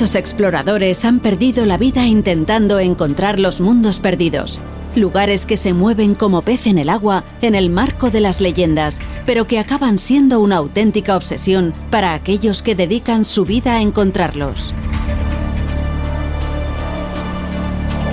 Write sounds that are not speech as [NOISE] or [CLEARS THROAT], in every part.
Muchos exploradores han perdido la vida intentando encontrar los mundos perdidos, lugares que se mueven como pez en el agua en el marco de las leyendas, pero que acaban siendo una auténtica obsesión para aquellos que dedican su vida a encontrarlos.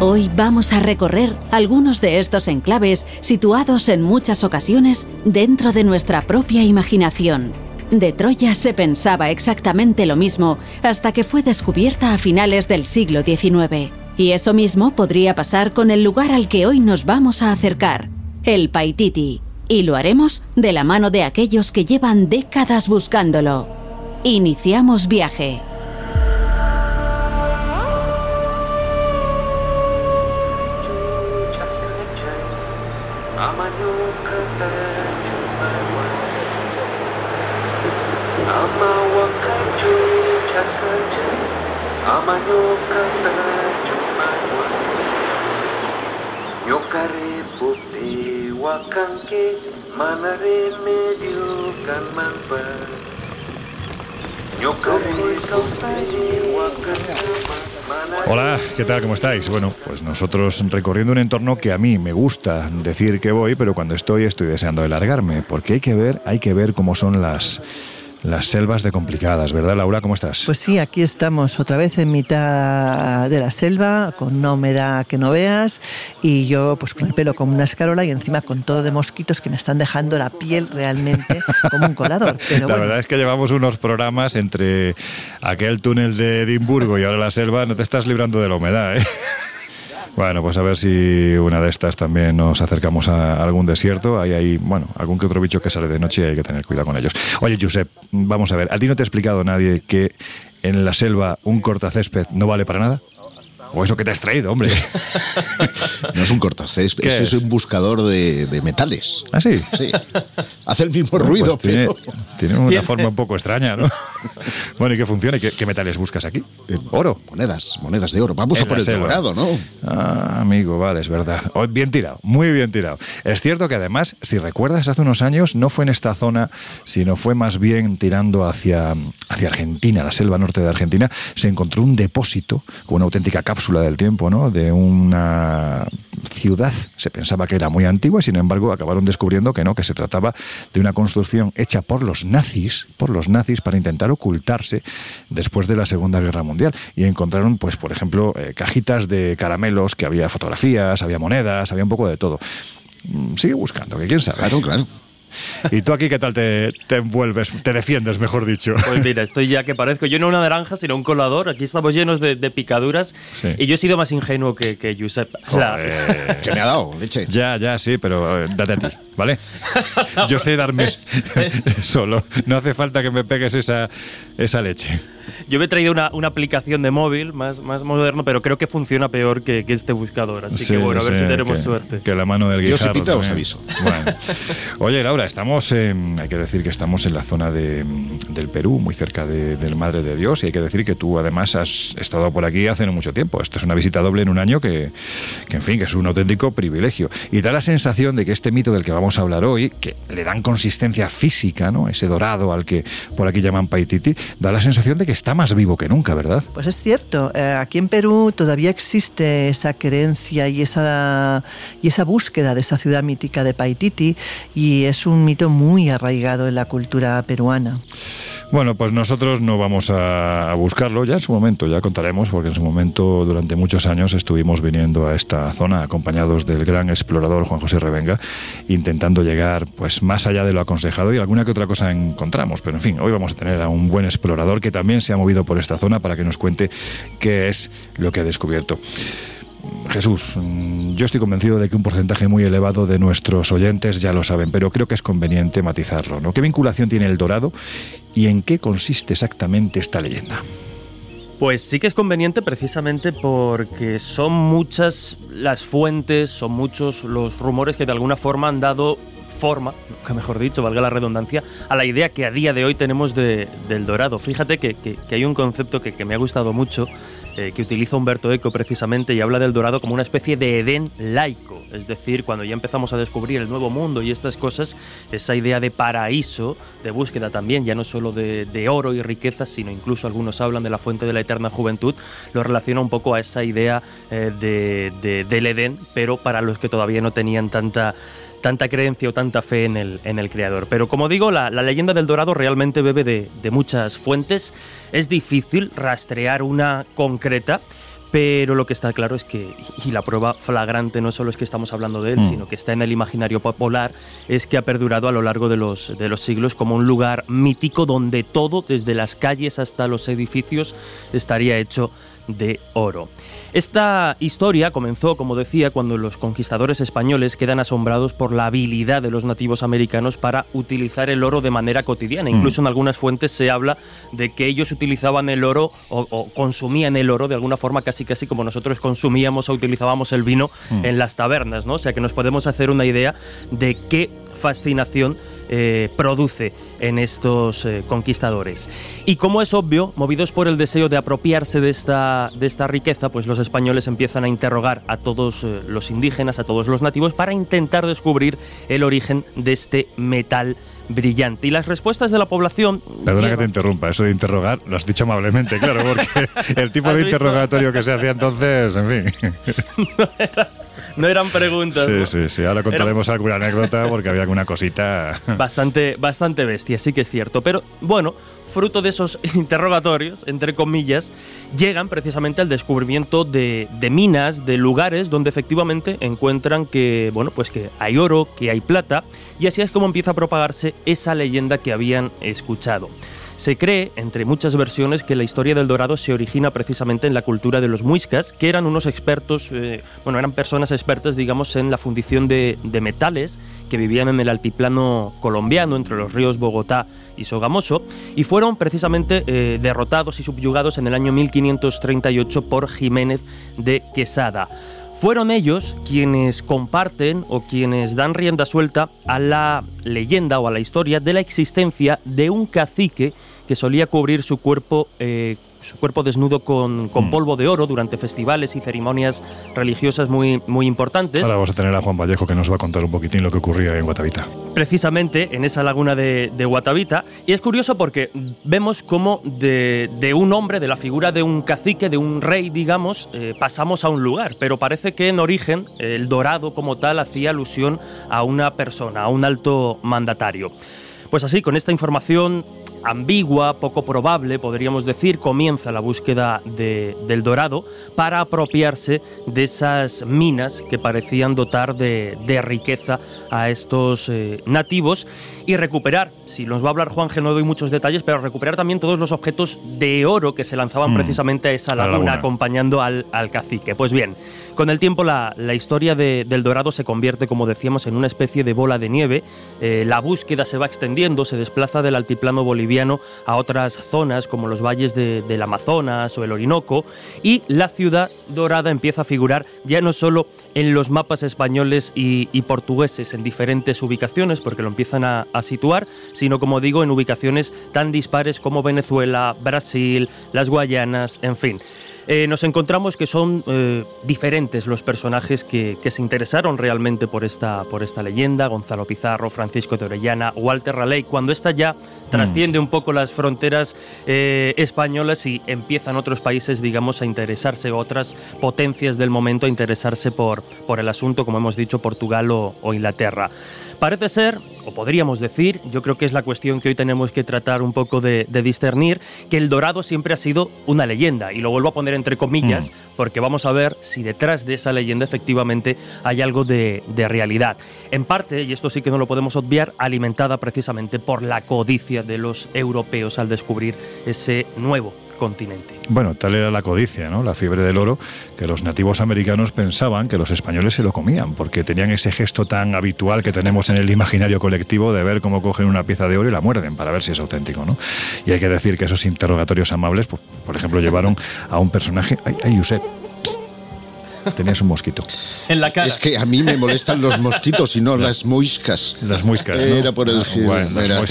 Hoy vamos a recorrer algunos de estos enclaves situados en muchas ocasiones dentro de nuestra propia imaginación. De Troya se pensaba exactamente lo mismo hasta que fue descubierta a finales del siglo XIX. Y eso mismo podría pasar con el lugar al que hoy nos vamos a acercar, el Paititi. Y lo haremos de la mano de aquellos que llevan décadas buscándolo. Iniciamos viaje. Hola, ¿qué tal? ¿Cómo estáis? Bueno, pues nosotros recorriendo un entorno que a mí me gusta decir que voy, pero cuando estoy estoy deseando de largarme, porque hay que ver, hay que ver cómo son las las selvas de complicadas, ¿verdad, Laura? ¿Cómo estás? Pues sí, aquí estamos otra vez en mitad de la selva, con una humedad que no veas, y yo pues con el pelo como una escarola y encima con todo de mosquitos que me están dejando la piel realmente como un colador. [LAUGHS] la verdad es que llevamos unos programas entre aquel túnel de Edimburgo y ahora la selva, no te estás librando de la humedad, ¿eh? [LAUGHS] Bueno, pues a ver si una de estas también nos acercamos a algún desierto. Hay ahí, bueno, algún que otro bicho que sale de noche y hay que tener cuidado con ellos. Oye, Josep, vamos a ver, ¿a ti no te ha explicado nadie que en la selva un cortacésped no vale para nada? O eso que te has traído, hombre. [LAUGHS] no es un cortacésped, es, es, un buscador de, metales. ¿Ah, sí? Sí. Hace el mismo ruido, pues pero... Tiene, una forma un poco extraña, ¿no? [LAUGHS] bueno, ¿y qué funciona? ¿Qué, metales buscas aquí? Eh, oro. Monedas, monedas de oro. Vamos a por el dorado, ¿no? Ah, amigo, vale, es verdad. Oh, bien tirado, muy bien tirado. Es cierto que además, si recuerdas, hace unos años no fue en esta zona, sino fue más bien tirando hacia, hacia Argentina, la selva norte de Argentina, se encontró un depósito con una auténtica capa cápsula del tiempo, ¿no? De una ciudad, se pensaba que era muy antigua y sin embargo acabaron descubriendo que no, que se trataba de una construcción hecha por los nazis, por los nazis para intentar ocultarse después de la Segunda Guerra Mundial y encontraron, pues, por ejemplo, eh, cajitas de caramelos que había fotografías, había monedas, había un poco de todo. Mm, sigue buscando, que quién sabe. Claro, claro. ¿Y tú aquí qué tal te, envuelves, te defiendes, mejor dicho? Pues mira, estoy ya que parezco yo no una naranja, sino un colador. Aquí estamos llenos de, picaduras y yo he sido más ingenuo que, que Josep. ¿Qué me ha dado, leche? Ya, ya, sí, pero eh, date a ti, ¿vale? [LAUGHS] Yo sé darme [LAUGHS] solo. No hace falta que me pegues esa, esa leche. [LAUGHS] Yo me he traído una, una, aplicación de móvil más, más moderno, pero creo que funciona peor que, que este buscador. Así que bueno, a ver si tenemos suerte. Que la mano del guijarro. Yo os aviso. [LAUGHS] Bueno. Oye, Laura, estamos, en, hay que decir que estamos en la zona de, del Perú, muy cerca de, del Madre de Dios, y hay que decir que tú además has estado por aquí hace no mucho tiempo. Esto es una visita doble en un año que, que, en fin, que es un auténtico privilegio. Y da la sensación de que este mito del que vamos a hablar hoy, que le dan consistencia física, ¿no? Ese dorado al que por aquí llaman Paititi, da la sensación de que está más vivo que nunca, ¿verdad? Pues es cierto. Eh, aquí en Perú todavía existe esa creencia y esa, y esa búsqueda de esa ciudad mítica de Paititi y es un mito muy arraigado en la cultura peruana. Bueno, pues nosotros no vamos a, buscarlo ya en su momento, ya contaremos, porque en su momento durante muchos años estuvimos viniendo a esta zona acompañados del gran explorador Juan José Revenga, intentando llegar pues más allá de lo aconsejado y alguna que otra cosa encontramos. Pero en fin, hoy vamos a tener a un buen explorador que también se ha movido por esta zona para que nos cuente qué es lo que ha descubierto. Jesús, yo estoy convencido de que un porcentaje muy elevado de nuestros oyentes ya lo saben, pero creo que es conveniente matizarlo. ¿no? ¿Qué vinculación tiene el dorado y en qué consiste exactamente esta leyenda? Pues sí que es conveniente precisamente porque son muchas las fuentes, son muchos los rumores que de alguna forma han dado forma, mejor dicho, valga la redundancia, a la idea que a día de hoy tenemos del dorado. Fíjate que, hay un concepto que me ha gustado mucho eh, que utiliza Humberto Eco precisamente y habla del dorado como una especie de Edén laico. Es decir, cuando ya empezamos a descubrir el nuevo mundo y estas cosas, esa idea de paraíso, de búsqueda también, ya no solo de, oro y riquezas, sino incluso algunos hablan de la fuente de la eterna juventud, lo relaciona un poco a esa idea eh, de, del Edén, pero para los que todavía no tenían tanta tanta creencia o tanta fe en el, en el creador. Pero como digo, la, leyenda del dorado realmente bebe de, de muchas fuentes. Es difícil rastrear una concreta. Pero lo que está claro es que, y la prueba flagrante no solo es que estamos hablando de él, mm. sino que está en el imaginario popular, es que ha perdurado a lo largo de los, de los siglos como un lugar mítico donde todo, desde las calles hasta los edificios, estaría hecho de oro. Esta historia comenzó, como decía, cuando los conquistadores españoles quedan asombrados por la habilidad de los nativos americanos para utilizar el oro de manera cotidiana. Mm. Incluso en algunas fuentes se habla de que ellos utilizaban el oro o, consumían el oro de alguna forma casi casi como nosotros consumíamos o utilizábamos el vino mm. en las tabernas, ¿no? O sea que nos podemos hacer una idea de qué fascinación eh, produce en estos eh, conquistadores. Y como es obvio, movidos por el deseo de apropiarse de esta, de esta riqueza, pues los españoles empiezan a interrogar a todos eh, los indígenas, a todos los nativos, para intentar descubrir el origen de este metal brillante. Y las respuestas de la población... Perdona que te interrumpa, eso de interrogar lo has dicho amablemente, claro, porque [LAUGHS] el tipo de interrogatorio que se hacía entonces, en fin... [LAUGHS] no [LAUGHS] eran preguntas. Sí, sí, sí. Ahora contaremos alguna anécdota porque había alguna cosita. [LAUGHS] Bastante, bastante bestia, sí que es cierto. Pero bueno, fruto de esos [LAUGHS] interrogatorios, entre comillas, llegan precisamente al descubrimiento de, de, minas, de lugares donde efectivamente encuentran que, bueno, pues que hay oro, que hay plata, y así es como empieza a propagarse esa leyenda que habían escuchado. Se cree, entre muchas versiones, que la historia del dorado se origina precisamente en la cultura de los muiscas, que eran unos expertos, eh, bueno, eran personas expertas, digamos, en la fundición de, metales, que vivían en el altiplano colombiano, entre los ríos Bogotá y Sogamoso, y fueron precisamente eh, derrotados y subyugados en el año 1538 por Jiménez de Quesada. Fueron ellos quienes comparten o quienes dan rienda suelta a la leyenda o a la historia de la existencia de un cacique que solía cubrir su cuerpo eh, su cuerpo desnudo con, mm. polvo de oro durante festivales y ceremonias religiosas muy, muy importantes. Ahora vamos a tener a Juan Vallejo que nos va a contar un poquitín lo que ocurría en Guatavita. Precisamente en esa laguna de, Guatavita. Y es curioso porque vemos cómo de, un hombre, de la figura de un cacique, de un rey, digamos, eh, pasamos a un lugar. Pero parece que en origen el dorado como tal hacía alusión a una persona, a un alto mandatario. Pues así, con esta información ambigua, poco probable, podríamos decir, comienza la búsqueda del dorado para apropiarse de esas minas que parecían dotar de, riqueza a estos eh, nativos y recuperar, si nos va a hablar Juan, no doy muchos detalles, pero recuperar también todos los objetos de oro que se lanzaban mm. precisamente a esa laguna, acompañando al, al cacique. Pues bien, con el tiempo la, historia del Dorado se convierte, como decíamos, en una especie de bola de nieve. Eh, la búsqueda se va extendiendo, se desplaza del altiplano boliviano a otras zonas como los valles del Amazonas o el Orinoco y la ciudad dorada empieza a figurar ya no solo en los mapas españoles y, portugueses en diferentes ubicaciones, porque lo empiezan a, a, situar, sino como digo, en ubicaciones tan dispares como Venezuela, Brasil, las Guayanas, en fin. Eh, nos encontramos que son eh, diferentes los personajes que, se interesaron realmente por esta, por esta leyenda, Gonzalo Pizarro, Francisco de Orellana, Walter Raleigh, cuando esta ya trasciende un poco las fronteras eh, españolas y empiezan otros países, digamos, a interesarse, otras potencias del momento a interesarse por, por el asunto, como hemos dicho, Portugal o Inglaterra. Parece ser, o podríamos decir, yo creo que es la cuestión que hoy tenemos que tratar un poco de, discernir, que el dorado siempre ha sido una leyenda, y lo vuelvo a poner entre comillas, mm. porque vamos a ver si detrás de esa leyenda efectivamente hay algo de, de realidad. En parte, y esto sí que no lo podemos obviar, alimentada precisamente por la codicia de los europeos al descubrir ese nuevo continente. Bueno, tal era la codicia, ¿no? La fiebre del oro, que los nativos americanos pensaban que los españoles se lo comían, porque tenían ese gesto tan habitual que tenemos en el imaginario colectivo de ver cómo cogen una pieza de oro y la muerden para ver si es auténtico, ¿no? Y hay que decir que esos interrogatorios amables, por, pues, por ejemplo, llevaron a un personaje, ay, ay Tenías un mosquito. En la cara. Es que a mí me molestan los mosquitos y no [LAUGHS] las muiscas. Las muiscas. Era por el, bueno, era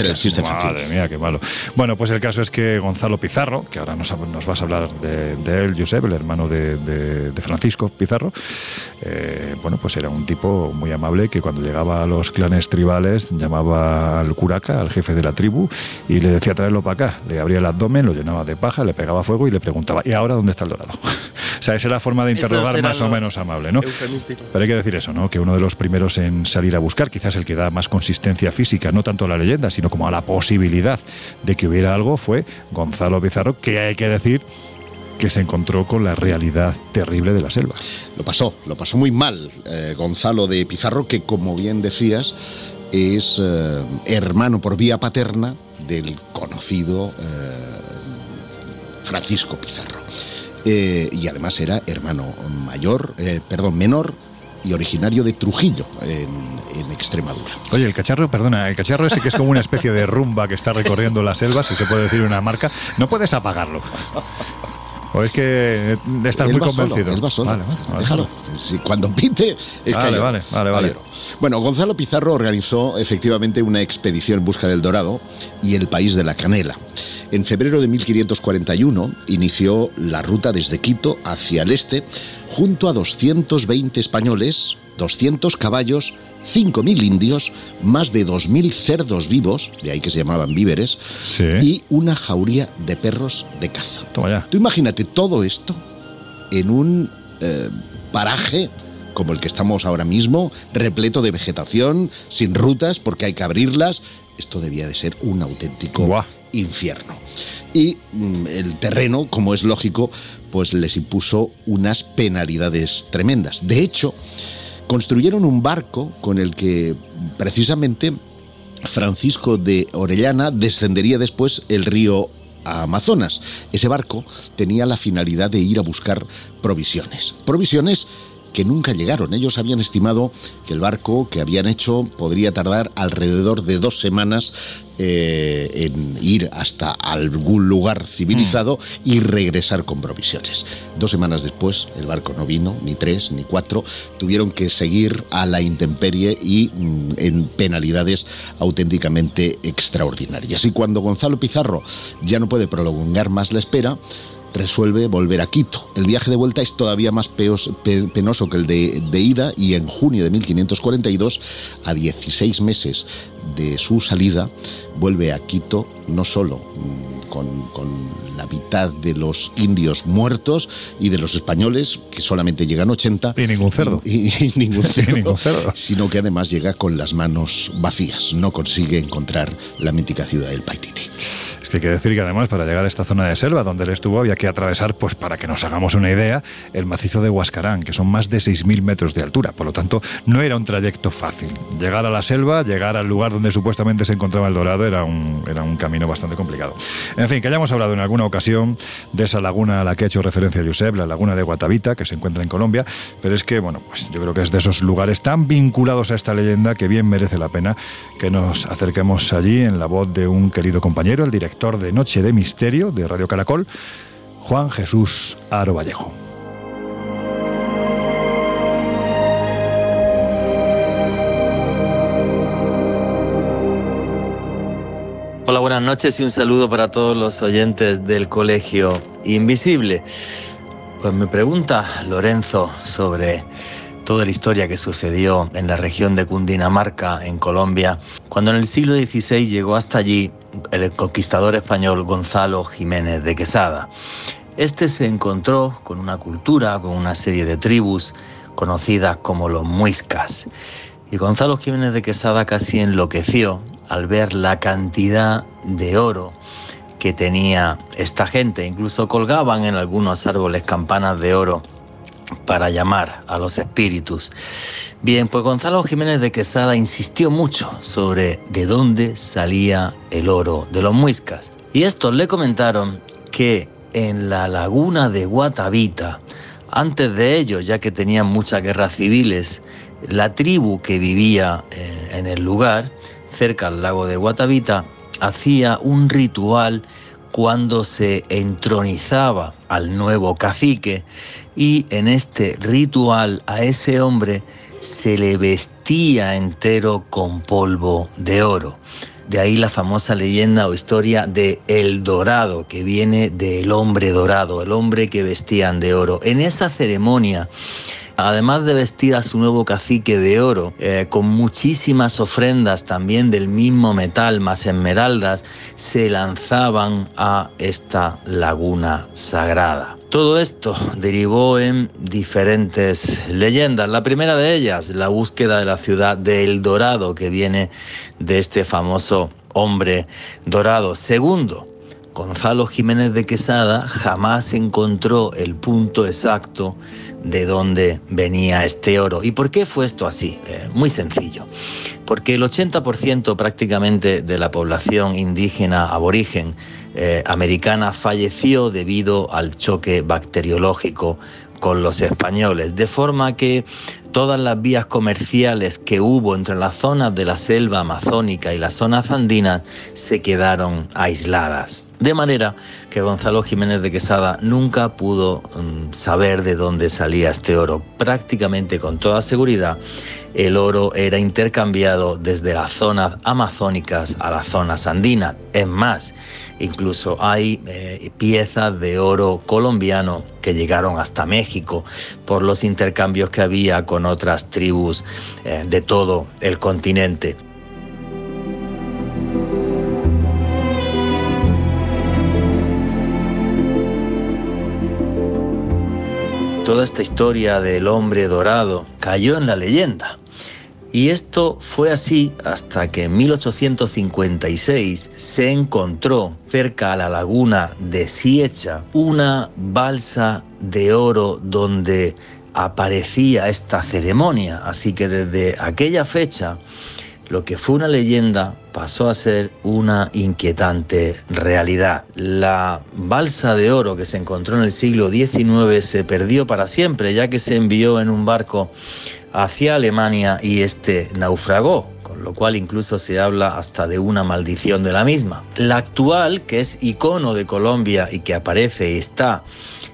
Madre mía, qué malo. Bueno, pues el caso es que Gonzalo Pizarro, que ahora nos, vas a hablar de, él, Josep, el hermano de, Francisco Pizarro, eh, bueno, pues era un tipo muy amable que cuando llegaba a los clanes tribales llamaba al curaca, al jefe de la tribu, y le decía traerlo para acá. Le abría el abdomen, lo llenaba de paja, le pegaba fuego y le preguntaba, ¿y ahora dónde está el dorado? O sea, esa era la forma de interrogar más o menos amable, ¿no? Pero hay que decir eso, ¿no? Que uno de los primeros en salir a buscar, quizás el que da más consistencia física, no tanto a la leyenda, sino como a la posibilidad de que hubiera algo, fue Gonzalo Pizarro, que hay que decir que se encontró con la realidad terrible de la selva. Lo pasó, lo pasó muy mal eh, Gonzalo de Pizarro, que como bien decías, es eh, hermano por vía paterna del conocido eh, Francisco Pizarro. Eh, y además era hermano mayor, eh, perdón, menor y originario de Trujillo, en, Extremadura. Oye, el cacharro, perdona, el cacharro ese que es como una especie de rumba que está recorriendo la selva, si se puede decir una marca, no puedes apagarlo. ¿O es que estás muy convencido? él va solo. Vale, déjalo. cuando pinte, vale, vale, vale, vale. Bueno, Gonzalo Pizarro organizó efectivamente una expedición en busca del Dorado y el país de la canela. En febrero de 1541 inició la ruta desde Quito hacia el este junto a 220 españoles, 200 caballos, 5.000 indios, más de 2.000 cerdos vivos, de ahí que se llamaban víveres, y una jauría de perros de caza. Toma Tú imagínate todo esto en un eh, paraje como el que estamos ahora mismo, repleto de vegetación, sin rutas porque hay que abrirlas. Esto debía de ser un auténtico infierno. Y mm, el terreno, como es lógico, pues les impuso unas penalidades tremendas. De hecho, construyeron un barco con el que precisamente Francisco de Orellana descendería después el río Amazonas. Ese barco tenía la finalidad de ir a buscar provisiones. Provisiones que nunca llegaron. Ellos habían estimado que el barco que habían hecho podría tardar alrededor de dos semanas eh, en ir hasta algún lugar civilizado y regresar con provisiones. Dos semanas después el barco no vino, ni tres, ni cuatro, tuvieron que seguir a la intemperie y mm, en penalidades auténticamente extraordinarias. Y cuando Gonzalo Pizarro ya no puede prolongar más la espera, resuelve volver a Quito. El viaje de vuelta es todavía más penoso que el de, ida y en junio de 1542, a 16 meses de su salida, vuelve a Quito no solo mm, con, la mitad de los indios muertos y de los españoles, que solamente llegan 80. Y ningún cerdo. Y, [LAUGHS] ningún, cerdo, Sino que además llega con las manos vacías. No consigue encontrar la mítica ciudad del Paititi. Es que hay que decir que además para llegar a esta zona de selva donde él estuvo había que atravesar, pues para que nos hagamos una idea, el macizo de Huascarán, que son más de 6.000 metros de altura. Por lo tanto, no era un trayecto fácil. Llegar a la selva, llegar al lugar donde supuestamente se encontraba el dorado, era un, era un camino bastante complicado. En fin, que hayamos hablado en alguna ocasión de esa laguna a la que ha hecho referencia Josep, la laguna de Guatavita, que se encuentra en Colombia, pero es que, bueno, pues yo creo que es de esos lugares tan vinculados a esta leyenda que bien merece la pena que nos acerquemos allí en la voz de un querido compañero, el director de Noche de Misterio de Radio Caracol, Juan Jesús Aro Vallejo. Hola, buenas noches y un saludo para todos los oyentes del Colegio Invisible. Pues me pregunta Lorenzo sobre toda la historia que sucedió en la región de Cundinamarca, en Colombia, cuando en el siglo XVI llegó hasta allí el conquistador español Gonzalo Jiménez de Quesada. Este se encontró con una cultura, con una serie de tribus conocidas como los muiscas. Y Gonzalo Jiménez de Quesada casi enloqueció al ver la cantidad de oro que tenía esta gente. Incluso colgaban en algunos árboles campanas de oro para llamar a los espíritus. Bien, pues Gonzalo Jiménez de Quesada insistió mucho sobre de dónde salía el oro de los muiscas. Y estos le comentaron que en la laguna de Guatavita, antes de ello, ya que tenían muchas guerras civiles, la tribu que vivía eh, en el lugar, cerca al lago de Guatavita, hacía un ritual cuando se entronizaba al nuevo cacique y en este ritual a ese hombre se le vestía entero con polvo de oro. De ahí la famosa leyenda o historia de El Dorado, que viene del hombre dorado, el hombre que vestían de oro. En esa ceremonia además de vestir a su nuevo cacique de oro, eh, con muchísimas ofrendas también del mismo metal, más esmeraldas, se lanzaban a esta laguna sagrada. Todo esto derivó en diferentes leyendas. La primera de ellas, la búsqueda de la ciudad de El Dorado, que viene de este famoso hombre dorado. Segundo, Gonzalo Jiménez de Quesada jamás encontró el punto exacto de dónde venía este oro. ¿Y por qué fue esto así? Eh, muy sencillo. Porque el 80% prácticamente de la población indígena aborigen eh, americana falleció debido al choque bacteriológico con los españoles, de forma que todas las vías comerciales que hubo entre las zonas de la selva amazónica y las zonas andinas se quedaron aisladas. De manera que Gonzalo Jiménez de Quesada nunca pudo mm, saber de dónde salía este oro. Prácticamente con toda seguridad, el oro era intercambiado desde las zonas amazónicas a las zonas andinas. Es más, incluso hay eh, piezas de oro colombiano que llegaron hasta México por los intercambios que había con otras tribus eh, de todo el continente. Toda esta historia del hombre dorado cayó en la leyenda. Y esto fue así hasta que en 1856 se encontró cerca a la laguna de Siecha una balsa de oro donde aparecía esta ceremonia. Así que desde aquella fecha lo que fue una leyenda pasó a ser una inquietante realidad. La balsa de oro que se encontró en el siglo XIX se perdió para siempre, ya que se envió en un barco hacia Alemania y este naufragó, con lo cual incluso se habla hasta de una maldición de la misma. La actual, que es icono de Colombia y que aparece y está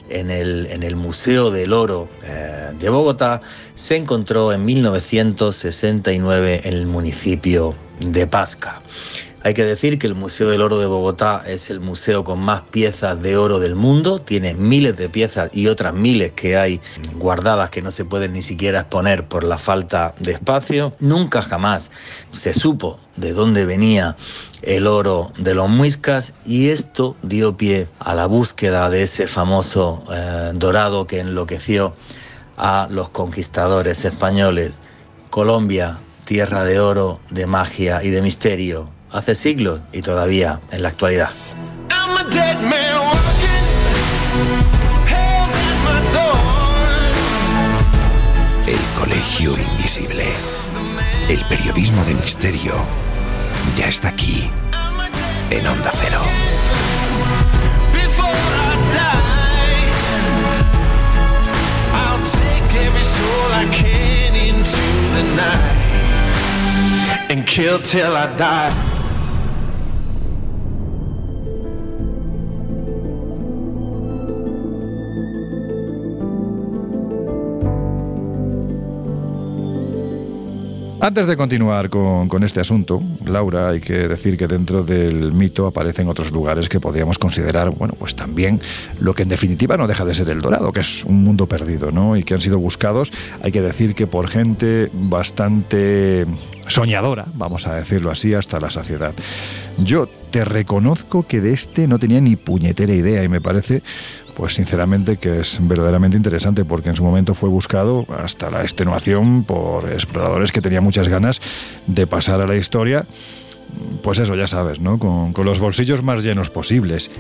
en el, en el Museo del Oro eh, de Bogotá, se encontró en 1969 en el municipio de Pasca. Hay que decir que el Museo del Oro de Bogotá es el museo con más piezas de oro del mundo, tiene miles de piezas y otras miles que hay guardadas que no se pueden ni siquiera exponer por la falta de espacio. Nunca jamás se supo de dónde venía el oro de los muiscas y esto dio pie a la búsqueda de ese famoso eh, dorado que enloqueció a los conquistadores españoles. Colombia, tierra de oro, de magia y de misterio, hace siglos y todavía en la actualidad. El Colegio Invisible. El periodismo de misterio ya está aquí en Onda Cero. And kill till I die. Antes de continuar con, con, este asunto, Laura, hay que decir que dentro del mito aparecen otros lugares que podríamos considerar, bueno, pues también lo que en definitiva no deja de ser el Dorado, que es un mundo perdido, ¿no? Y que han sido buscados, hay que decir que por gente bastante soñadora, vamos a decirlo así, hasta la saciedad. Yo te reconozco que de este no tenía ni puñetera idea y me parece pues sinceramente que es verdaderamente interesante porque en su momento fue buscado hasta la extenuación por exploradores que tenían muchas ganas de pasar a la historia, pues eso ya sabes, ¿no? Con, con los bolsillos más llenos posibles.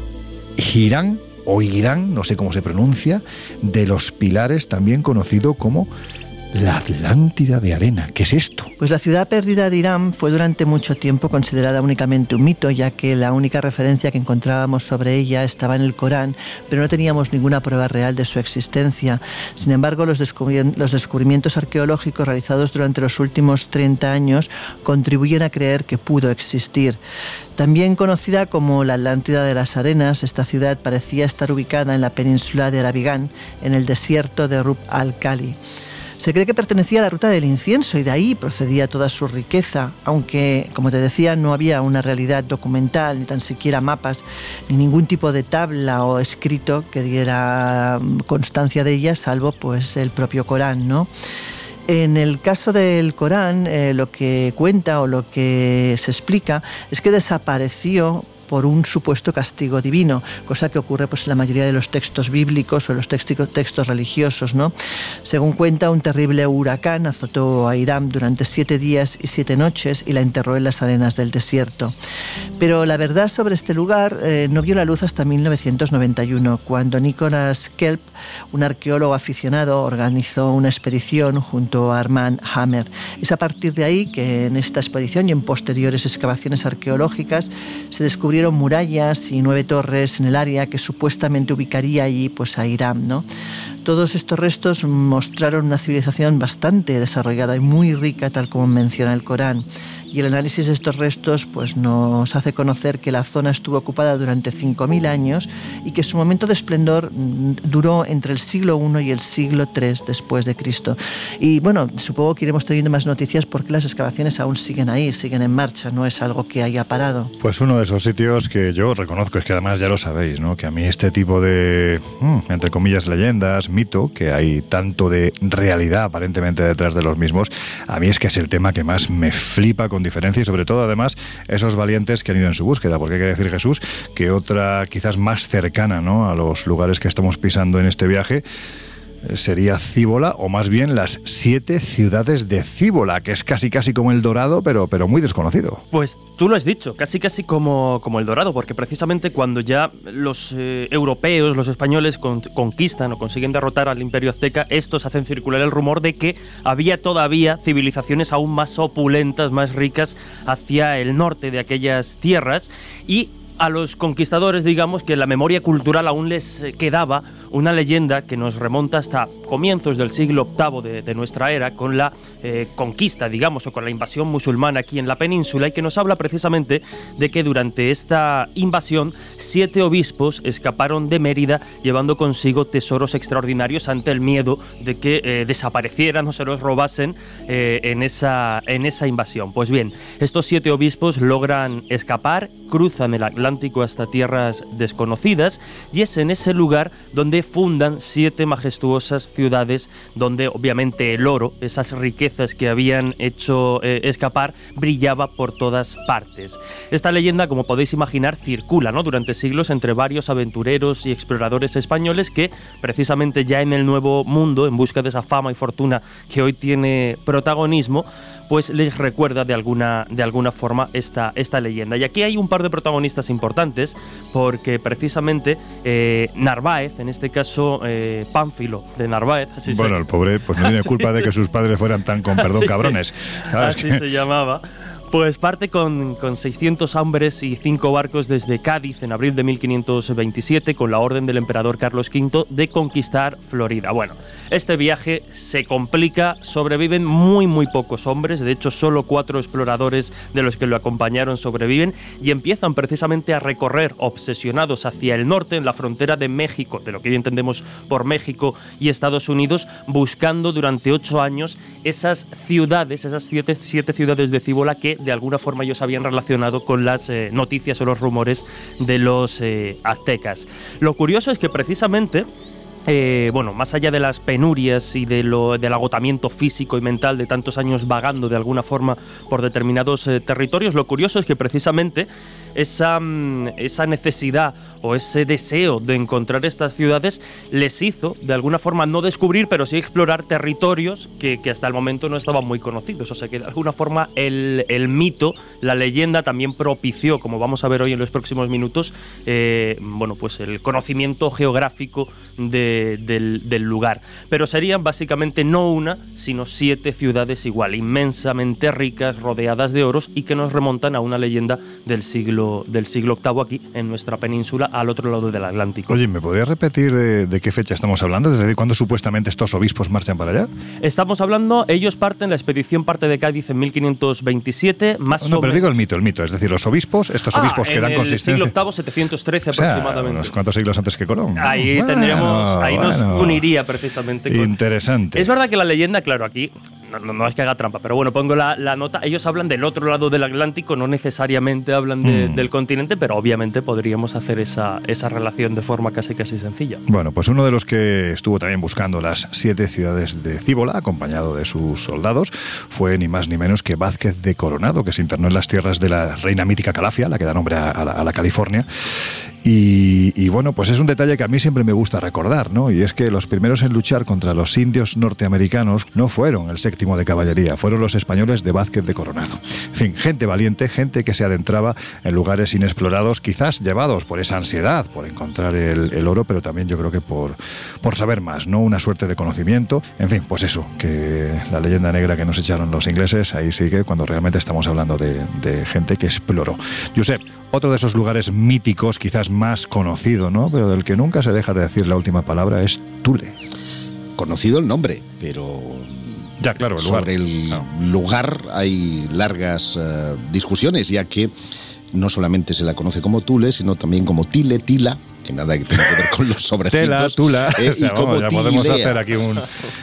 Girán o Irán, no sé cómo se pronuncia, de los pilares también conocido como la Atlántida de arena. ¿Qué es esto? Pues la ciudad perdida de Irán fue durante mucho tiempo considerada únicamente un mito, ya que la única referencia que encontrábamos sobre ella estaba en el Corán, pero no teníamos ninguna prueba real de su existencia. Sin embargo, los, descubrimientos arqueológicos realizados durante los últimos 30 años contribuyen a creer que pudo existir. También conocida como la Atlántida de las Arenas, esta ciudad parecía estar ubicada en la península de Arabigán, en el desierto de Rub al-Khali. Se cree que pertenecía a la ruta del incienso y de ahí procedía toda su riqueza, aunque, como te decía, no había una realidad documental, ni tan siquiera mapas, ni ningún tipo de tabla o escrito que diera constancia de ella, salvo pues el propio Corán, ¿no? En el caso del Corán, eh, lo que cuenta o lo que se explica es que desapareció por un supuesto castigo divino, cosa que ocurre pues, en la mayoría de los textos bíblicos o en los textos religiosos. ¿no? Según cuenta, un terrible huracán azotó a Irán durante siete días y siete noches y la enterró en las arenas del desierto. Pero la verdad sobre este lugar eh, no vio la luz hasta 1991, cuando Nicholas Kelp, un arqueólogo aficionado, organizó una expedición junto a Armand Hammer. Es a partir de ahí que en esta expedición y en posteriores excavaciones arqueológicas se descubrieron murallas y nueve torres en el área que supuestamente ubicaría allí pues, a Irán. ¿no? Todos estos restos mostraron una civilización bastante desarrollada y muy rica, tal como menciona el Corán y el análisis de estos restos pues, nos hace conocer que la zona estuvo ocupada durante 5.000 años y que su momento de esplendor mm, duró entre el siglo I y el siglo III después de Cristo. Y bueno, supongo que iremos teniendo más noticias porque las excavaciones aún siguen ahí, siguen en marcha, no es algo que haya parado. Pues uno de esos sitios que yo reconozco, es que además ya lo sabéis, ¿no? que a mí este tipo de, mm, entre comillas, leyendas, mito, que hay tanto de realidad aparentemente detrás de los mismos, a mí es que es el tema que más me flipa diferencia y sobre todo además esos valientes que han ido en su búsqueda, porque hay que decir Jesús que otra quizás más cercana ¿no? a los lugares que estamos pisando en este viaje sería Cíbola, o más bien las siete ciudades de Cíbola, que es casi casi como el Dorado, pero, pero muy desconocido. Pues tú lo has dicho, casi casi como, como el Dorado, porque precisamente cuando ya los eh, europeos, los españoles conquistan o consiguen derrotar al imperio azteca, estos hacen circular el rumor de que había todavía civilizaciones aún más opulentas, más ricas hacia el norte de aquellas tierras y a los conquistadores, digamos, que la memoria cultural aún les eh, quedaba una leyenda que nos remonta hasta comienzos del siglo VIII de, nuestra era, con la eh, conquista, digamos, o con la invasión musulmana aquí en la península, y que nos habla precisamente de que durante esta invasión siete obispos escaparon de Mérida llevando consigo tesoros extraordinarios ante el miedo de que eh, desaparecieran o se los robasen en, esa, en esa invasión. Pues bien, estos siete obispos logran escapar, cruzan el Atlántico hasta tierras desconocidas, y es en ese lugar donde fundan siete majestuosas ciudades donde obviamente el oro, esas riquezas que habían hecho eh, escapar, brillaba por todas partes. Esta leyenda, como podéis imaginar, circula ¿no? durante siglos entre varios aventureros y exploradores españoles que precisamente ya en el Nuevo Mundo, en busca de esa fama y fortuna que hoy tiene protagonismo, pues les recuerda de alguna, de alguna forma esta, esta leyenda. Y aquí hay un par de protagonistas importantes, porque precisamente eh, Narváez, en este caso eh, Pánfilo de Narváez. Así bueno, el pobre pues no [LAUGHS] tiene culpa de que sus padres fueran tan, con [LAUGHS] perdón, cabrones. Así se llamaba. Pues parte con, con, 600 hombres y 5 barcos desde Cádiz en abril de 1527 con la orden del emperador Carlos V de conquistar Florida. Bueno, Este viaje se complica, sobreviven muy muy pocos hombres, de hecho solo cuatro exploradores de los que lo acompañaron sobreviven y empiezan precisamente a recorrer obsesionados hacia el norte, en la frontera de México, de lo que hoy entendemos por México y Estados Unidos, buscando durante ocho años esas ciudades, esas siete, siete ciudades de Cibola que de alguna forma ellos habían relacionado con las eh, noticias o los rumores de los eh, aztecas. Lo curioso es que precisamente eh, bueno, más allá de las penurias y de lo, del agotamiento físico y mental de tantos años vagando de alguna forma por determinados territorios, lo curioso es que precisamente esa, mm, esa necesidad o ese deseo de encontrar estas ciudades les hizo, de alguna forma, no descubrir, pero sí explorar territorios que, hasta el momento no estaban muy conocidos. O sea que de alguna forma el, mito, la leyenda también propició, como vamos a ver hoy en los próximos minutos, eh, bueno, pues el conocimiento geográfico del, del lugar. Pero serían básicamente no una, sino siete ciudades igual, inmensamente ricas, rodeadas de oros y que nos remontan a una leyenda del siglo, del siglo VIII aquí en nuestra península al otro lado del Atlántico. Oye, ¿me podrías repetir de, qué fecha estamos hablando? ¿Desde cuándo supuestamente estos obispos marchan para allá? Estamos hablando, ellos parten, la expedición parte de Cádiz en 1527, más no, pero digo el mito, el mito, es decir, los obispos, estos ah, obispos que dan consistencia... en el siglo VIII, 713 aproximadamente. unos cuantos siglos antes que Colón. Ahí tendríamos, ahí nos uniría precisamente. Con... Interesante. Es verdad que la leyenda, claro, aquí no, es que haga trampa, pero bueno, pongo la, nota. Ellos hablan del otro lado del Atlántico, no necesariamente hablan mm. del continente, pero obviamente podríamos hacer esa, esa relación de forma casi casi sencilla. Bueno, pues uno de los que estuvo también buscando las siete ciudades de Cíbola, acompañado de sus soldados, fue ni más ni menos que Vázquez de Coronado, que se internó en las tierras de la reina mítica Calafia, la que da nombre a la California, y, bueno, pues es un detalle que a mí siempre me gusta recordar, ¿no? Y es que los primeros en luchar contra los indios norteamericanos no fueron el séptimo de caballería, fueron los españoles de Vázquez de Coronado. En fin, gente valiente, gente que se adentraba en lugares inexplorados, quizás llevados por esa ansiedad, por encontrar el, oro, pero también yo creo que por, por saber más, ¿no? Una suerte de conocimiento. En fin, pues eso, que la leyenda negra que nos echaron los ingleses, ahí sigue cuando realmente estamos hablando de, de gente que exploró. Josep, otro de esos lugares míticos, quizás más conocido, ¿no? Pero del que nunca se deja de decir la última palabra es Tule. Conocido el nombre, pero ya, claro, el lugar. Sobre el lugar hay largas eh, discusiones, ya que no solamente se la conoce como Tule, sino también como Tile, Tila, que nada que tiene que ver con los [LAUGHS] sobrecitos. Tela, Tula, eh, [LAUGHS] y como ya podemos hacer aquí un...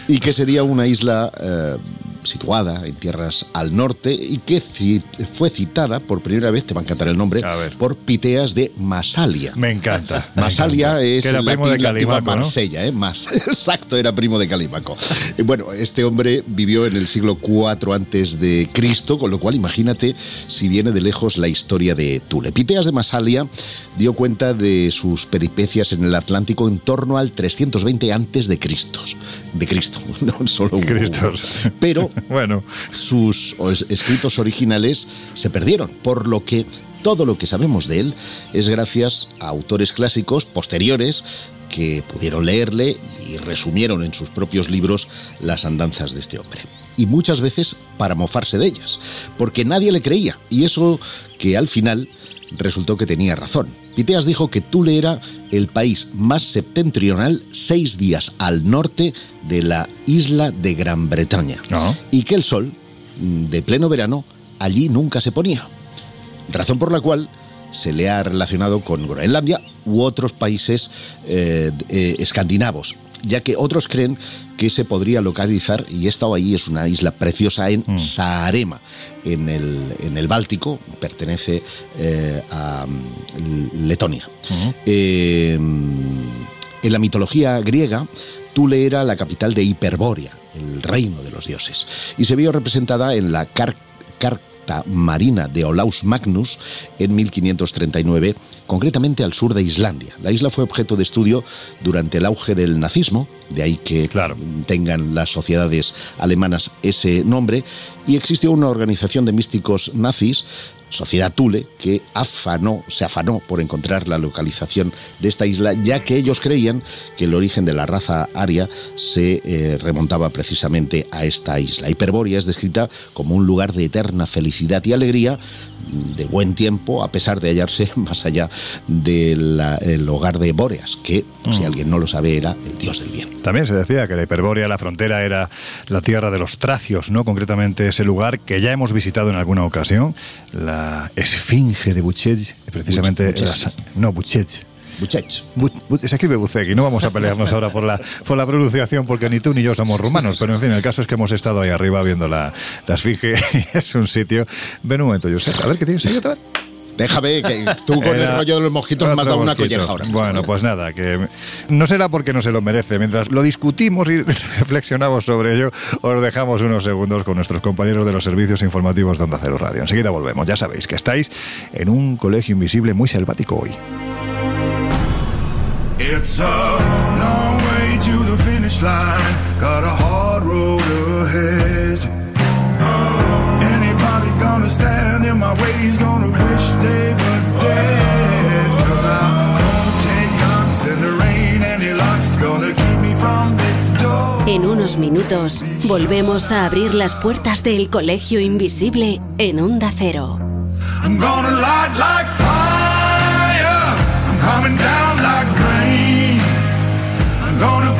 Y que sería una isla eh, situada en tierras al norte y que fue citada por primera vez, te va a encantar el nombre, por Piteas de Masalia. Me encanta. Masalia es que era primo de Calimaco, Marsella, ¿eh? Más, [LAUGHS] exacto, era primo de Calimaco. bueno, este hombre vivió en el siglo IV antes de Cristo, con lo cual imagínate si viene de lejos la historia de Tule. Piteas de Masalia dio cuenta de sus peripecias en el Atlántico en torno al 320 antes de Cristo. De Cristo, [LAUGHS] no solo Cristos. Pero [LAUGHS] bueno. sus escritos originales se perdieron, por lo que todo lo que sabemos de él es gracias a autores clásicos posteriores que pudieron leerle y resumieron en sus propios libros las andanzas de este hombre. Y muchas veces para mofarse de ellas, porque nadie le creía, y eso que al final resultó que tenía razón. Piteas dijo que Tule era el país más septentrional seis días al norte de la isla de Gran Bretaña ah. y que el sol, de pleno verano, allí nunca se ponía. Razón por la cual se le ha relacionado con Groenlandia u otros países eh, eh, escandinavos, ya que otros creen que se podría localizar, y he estado ahí, es una isla preciosa en mm. Saarema, en el, en el Báltico, pertenece eh, a mm, Letonia. en la mitología griega, Tule era la capital de Hiperbórea, el reino de los dioses, y se vio representada en la Marina de Olaus Magnus en 1539 concretamente al sur de Islandia. La isla fue objeto de estudio durante el auge del nazismo, de ahí que tengan las sociedades alemanas ese nombre, y existió una organización de místicos nazis Sociedad Tule, que afanó, se afanó por encontrar la localización de esta isla, ya que ellos creían que el origen de la raza aria se eh, remontaba precisamente a esta isla. Hiperbórea es descrita como un lugar de eterna felicidad y alegría, de buen tiempo, a pesar de hallarse [LAUGHS] más allá del hogar de Bóreas, que, si Mm. alguien no lo sabe, era el dios del bien. También se decía que la Hiperbórea, la frontera, era la tierra de los tracios, ¿no? Concretamente ese lugar que ya hemos visitado en alguna ocasión, la Esfinge de Buchech, precisamente... Buch- la no, Buchech. Buchech. Bu- Bu- se escribe Bucegui, no vamos a pelearnos ahora por la, por la pronunciación porque ni tú ni yo somos rumanos, pero en fin, el caso es que hemos estado ahí arriba viendo la, la Esfinge [LAUGHS] y es un sitio... Ven un momento, Josep, a ver qué tienes ahí otra vez. Déjame que tú con el Era rollo de los mosquitos me has dado una mosquito. colleja ahora. Bueno, pues nada, que no será porque no se lo merece. Mientras lo discutimos y [LAUGHS] reflexionamos sobre ello, os dejamos unos segundos con nuestros compañeros de los servicios informativos de Onda Cero Radio. Enseguida volvemos. Ya sabéis que estáis en un colegio invisible muy selvático hoy. It's a long way to the finish line. Got a hard road ahead. Anybody gonna stand in my way is gonna wish they were dead. Cause I'm gonna take knocks in the rain. Any luck's gonna keep me from this door. En unos minutos volvemos a abrir las puertas del colegio invisible en Onda Cero. I'm gonna light like fire. I'm coming down gonna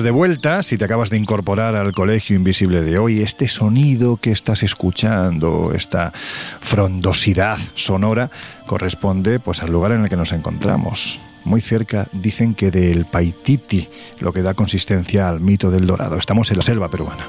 de vuelta. Si te acabas de incorporar al colegio invisible de hoy, este sonido que estás escuchando, esta frondosidad sonora, corresponde pues al lugar en el que nos encontramos. Muy cerca, dicen que del Paititi, lo que da consistencia al mito del dorado. Estamos en la selva peruana.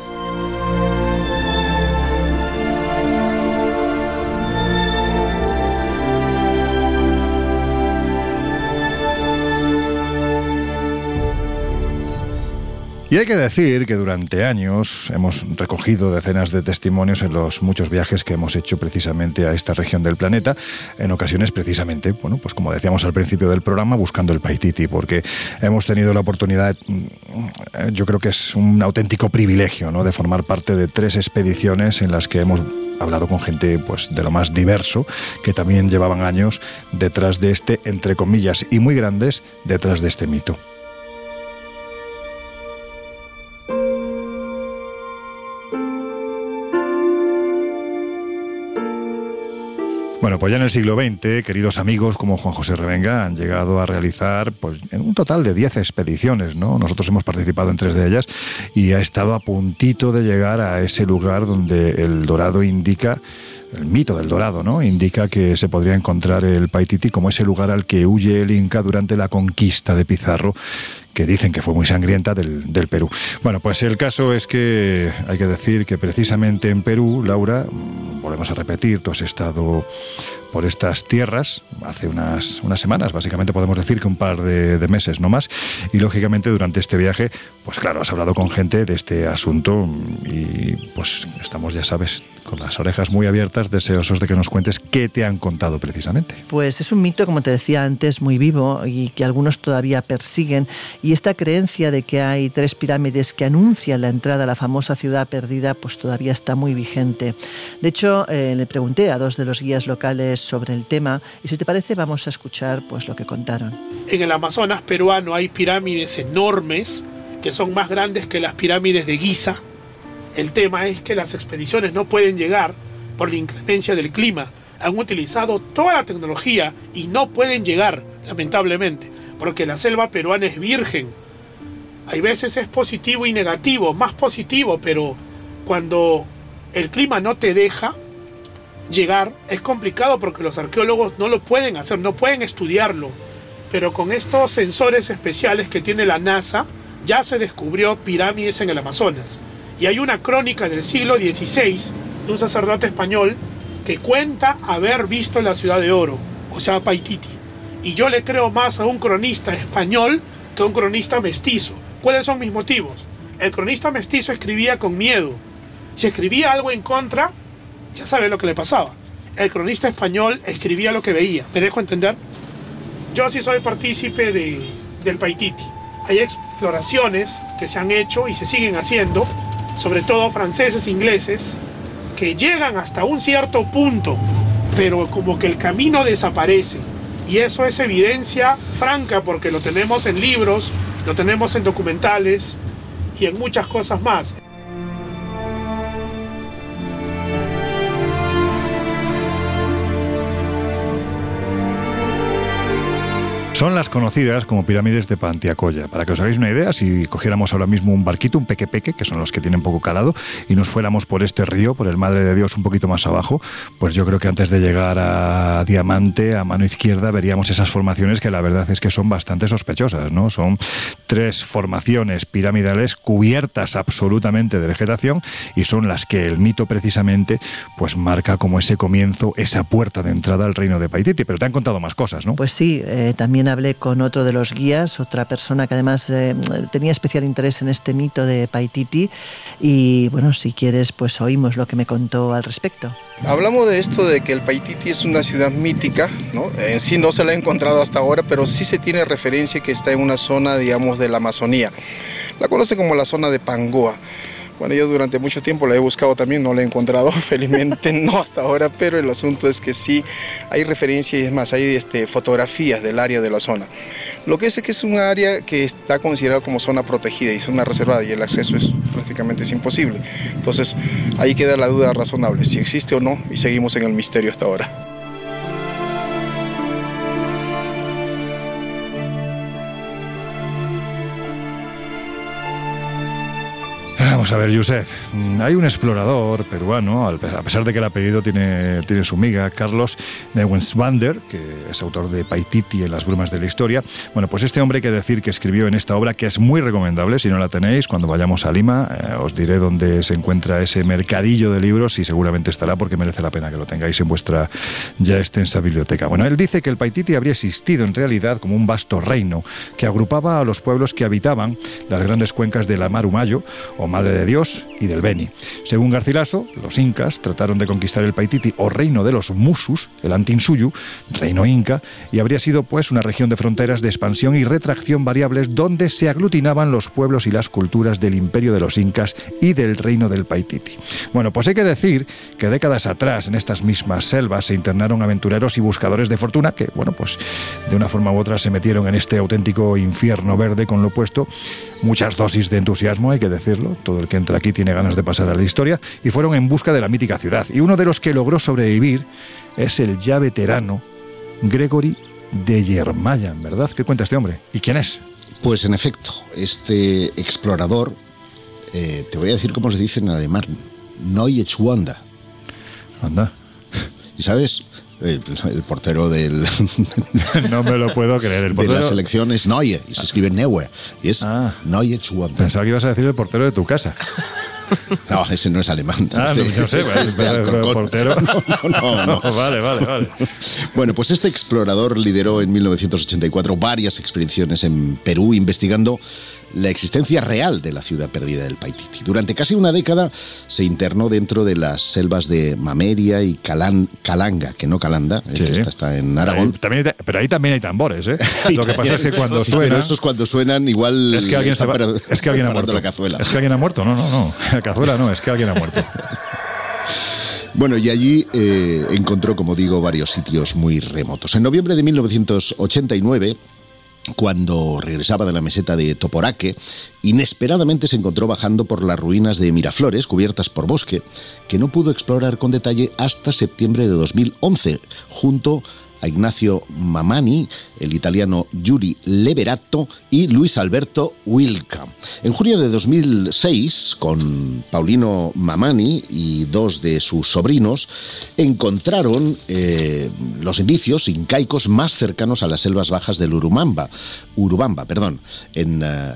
Y hay que decir que durante años hemos recogido decenas de testimonios en los muchos viajes que hemos hecho precisamente a esta región del planeta, en ocasiones precisamente, bueno, pues como decíamos al principio del programa, buscando el Paititi, porque hemos tenido la oportunidad, mm, yo creo que es un auténtico privilegio, ¿no?, de formar parte de tres expediciones en las que hemos hablado con gente pues de lo más diverso que también llevaban años detrás de este entre comillas y muy grandes detrás de este mito. Bueno, pues ya en el siglo XX, queridos amigos como Juan José Revenga han llegado a realizar pues, un total de 10 expediciones, ¿no? Nosotros hemos participado en tres de ellas y ha estado a puntito de llegar a ese lugar donde el Dorado indica el mito del Dorado, ¿no? Indica que se podría encontrar el Paititi como ese lugar al que huye el Inca durante la conquista de Pizarro que dicen que fue muy sangrienta del, del, Perú. Bueno, pues el caso es que hay que decir que precisamente en Perú, Laura, volvemos a repetir, tú has estado por estas tierras hace unas, unas semanas, básicamente podemos decir que un par de, de, meses no más, y lógicamente durante este viaje, pues claro, has hablado con gente de este asunto y pues estamos, ya sabes, con las orejas muy abiertas, deseosos de que nos cuentes qué te han contado precisamente. Pues es un mito, como te decía antes, muy vivo y que algunos todavía persiguen, y esta creencia de que hay tres pirámides que anuncian la entrada a la famosa ciudad perdida, pues todavía está muy vigente. De hecho, eh, le pregunté a dos de los guías locales sobre el tema y si te parece vamos a escuchar pues lo que contaron. En el Amazonas peruano hay pirámides enormes que son más grandes que las pirámides de Giza. El tema es que las expediciones no pueden llegar por la inclemencia del clima. Han utilizado toda la tecnología y no pueden llegar, lamentablemente, porque la selva peruana es virgen. Hay veces es positivo y negativo, más positivo, pero cuando el clima no te deja, llegar es complicado porque los arqueólogos no lo pueden hacer, no pueden estudiarlo. Pero con estos sensores especiales que tiene la NASA, ya se descubrió pirámides en el Amazonas. Y hay una crónica del siglo XVI de un sacerdote español que cuenta haber visto la ciudad de oro, o sea, Paititi. Y yo le creo más a un cronista español que a un cronista mestizo. ¿Cuáles son mis motivos? El cronista mestizo escribía con miedo. Si escribía algo en contra, ya sabe lo que le pasaba. El cronista español escribía lo que veía. ¿Me dejo entender? Yo sí soy partícipe de, del Paititi. Hay exploraciones que se han hecho y se siguen haciendo, sobre todo franceses, ingleses, que llegan hasta un cierto punto, pero como que el camino desaparece. Y eso es evidencia franca porque lo tenemos en libros, lo tenemos en documentales y en muchas cosas más. Son las conocidas como pirámides de Pantiacoya. Para que os hagáis una idea, si cogiéramos ahora mismo un barquito, un peque peque, que son los que tienen poco calado, y nos fuéramos por este río, por el Madre de Dios, un poquito más abajo, pues yo creo que antes de llegar a Diamante, a mano izquierda, veríamos esas formaciones que la verdad es que son bastante sospechosas, ¿no? Son tres formaciones piramidales cubiertas absolutamente de vegetación y son las que el mito precisamente pues marca como ese comienzo, esa puerta de entrada al reino de Paititi. Pero te han contado más cosas, ¿no? Pues sí, eh, también hablé con otro de los guías, otra persona que además eh, tenía especial interés en este mito de Paititi. Y bueno, si quieres, pues oímos lo que me contó al respecto. Hablamos de esto de que el Paititi es una ciudad mítica, ¿no? En sí no se la ha encontrado hasta ahora, pero sí se tiene referencia que está en una zona, digamos, de la Amazonía. La conocen como la zona de Pangoa. Bueno, yo durante mucho tiempo la he buscado también, no la he encontrado, [LAUGHS] felizmente no hasta ahora, pero el asunto es que sí hay referencia y es más, hay este, fotografías del área de la zona. Lo que es que es un área que está considerada como zona protegida y zona reservada y el acceso es prácticamente es imposible. Entonces ahí queda la duda razonable, si existe o no, y seguimos en el misterio hasta ahora. Vamos a ver, Josep. Hay un explorador peruano, a pesar de que el apellido tiene, tiene su miga, Carlos Neuenswander, que es autor de Paititi en las brumas de la historia. Bueno, pues este hombre hay que decir que escribió en esta obra, que es muy recomendable, si no la tenéis, cuando vayamos a Lima, eh, os diré dónde se encuentra ese mercadillo de libros y seguramente estará porque merece la pena que lo tengáis en vuestra ya extensa biblioteca. Bueno, él dice que el Paititi habría existido en realidad como un vasto reino que agrupaba a los pueblos que habitaban las grandes cuencas de la Mar Humayo o Madre de Dios y del Beni. Según Garcilaso, los incas trataron de conquistar el Paititi o reino de los Musus, el Antinsuyu, reino inca, y habría sido pues una región de fronteras de expansión y retracción variables donde se aglutinaban los pueblos y las culturas del imperio de los incas y del reino del Paititi. Bueno, pues hay que decir que décadas atrás en estas mismas selvas se internaron aventureros y buscadores de fortuna que, bueno, pues de una forma u otra se metieron en este auténtico infierno verde con lo opuesto. Muchas dosis de entusiasmo, hay que decirlo, todo el que entra aquí tiene ganas de pasar a la historia, y fueron en busca de la mítica ciudad. Y uno de los que logró sobrevivir es el ya veterano Gregory de Yermayan, ¿verdad? ¿Qué cuenta este hombre? ¿Y quién es? Pues en efecto, este explorador, eh, te voy a decir cómo se dice en alemán, Neue Schwanda. Anda. ¿Y sabes? El, el portero del, [LAUGHS] no me lo puedo creer. El de la portero... selección es Neue, y se escribe Neue, y es Neue Schwanda. Pensaba que ibas a decir el portero de tu casa. [LAUGHS] No, ese no es alemán. Ah, no sé, [LAUGHS] es de portero. No, no, no. vale, vale, vale. Bueno, pues este explorador lideró en 1984 varias expediciones en Perú investigando la existencia real de la ciudad perdida del Paititi. Durante casi una década se internó dentro de las selvas de Mameria y Calan- Calanga, que no Calanda, eh, Sí. que esta está en Aragón. Ahí también hay- pero ahí también hay tambores, ¿eh? [LAUGHS] Lo que pasa es que cuando Sí, suena... Pero estos cuando suenan igual Es que alguien, va- para- es que alguien ha muerto. la cazuela. Es que alguien ha muerto, no, no, no. La cazuela no, es que alguien ha muerto. [LAUGHS] Bueno, y allí eh, encontró, como digo, varios sitios muy remotos. En noviembre de 1989, cuando regresaba de la meseta de Toporaque, inesperadamente se encontró bajando por las ruinas de Miraflores, cubiertas por bosque, que no pudo explorar con detalle hasta septiembre de 2011, junto a Ignacio Mamani, el italiano Yuri Leverato y Luis Alberto Wilca. En junio de 2006, con Paulino Mamani y dos de sus sobrinos, encontraron eh, los indicios incaicos más cercanos a las selvas bajas del Urumamba, Urubamba, perdón, en eh,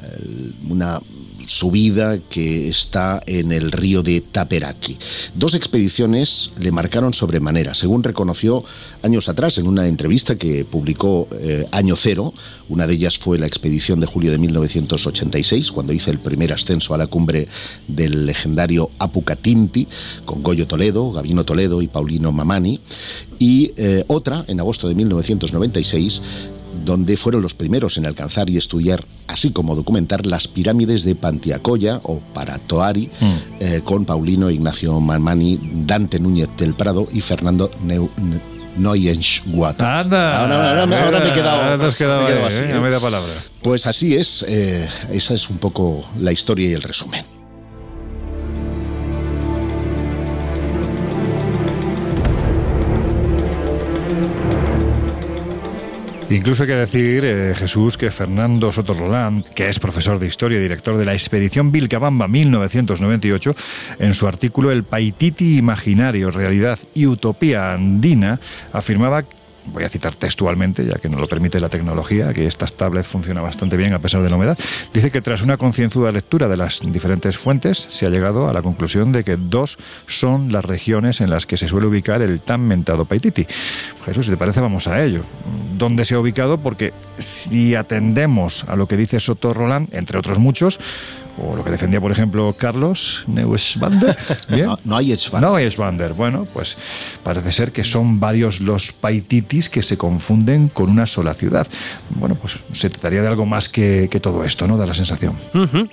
una subida que está en el río de Taperaki. Dos expediciones le marcaron sobremanera, según reconoció años atrás en una entrevista que publicó eh, Año Cero. Una de ellas fue la expedición de julio de 1986, cuando hice el primer ascenso a la cumbre del legendario Apucatinti, con Goyo Toledo, Gabino Toledo y Paulino Mamani. Y eh, otra, en agosto de 1996, donde fueron los primeros en alcanzar y estudiar, así como documentar las pirámides de Pantiacoya o Paratoari, eh, con Paulino Ignacio Mamani, Dante Núñez del Prado y Fernando Neu- Ne- Neuenschwater. Anda. Ahora, ahora me- ahora me he quedado, Ahora te has quedado me he quedado ahí, así, ¿eh? ¿eh? a media palabra. Pues así es, eh, esa es un poco la historia y el resumen. Incluso hay que decir, eh, Jesús, que Fernando Soto Roland, que es profesor de historia y director de la expedición Vilcabamba 1998, en su artículo El Paititi Imaginario, Realidad y Utopía Andina, afirmaba voy a citar textualmente, ya que no lo permite la tecnología, que estas tablets funcionan bastante bien a pesar de la humedad, dice que tras una concienzuda lectura de las diferentes fuentes, se ha llegado a la conclusión de que dos son las regiones en las que se suele ubicar el tan mentado Paititi. Jesús, si te parece, vamos a ello. ¿Dónde se ha ubicado? Porque si atendemos a lo que dice Soto Roland, entre otros muchos, o lo que defendía, por ejemplo, Carlos Neuschwander. [LAUGHS] No, Neuschwander. Neuschwander. Bueno, pues parece ser que son varios los paititis que se confunden con una sola ciudad. Bueno, pues se trataría de algo más que, que todo esto, ¿no? Da la sensación.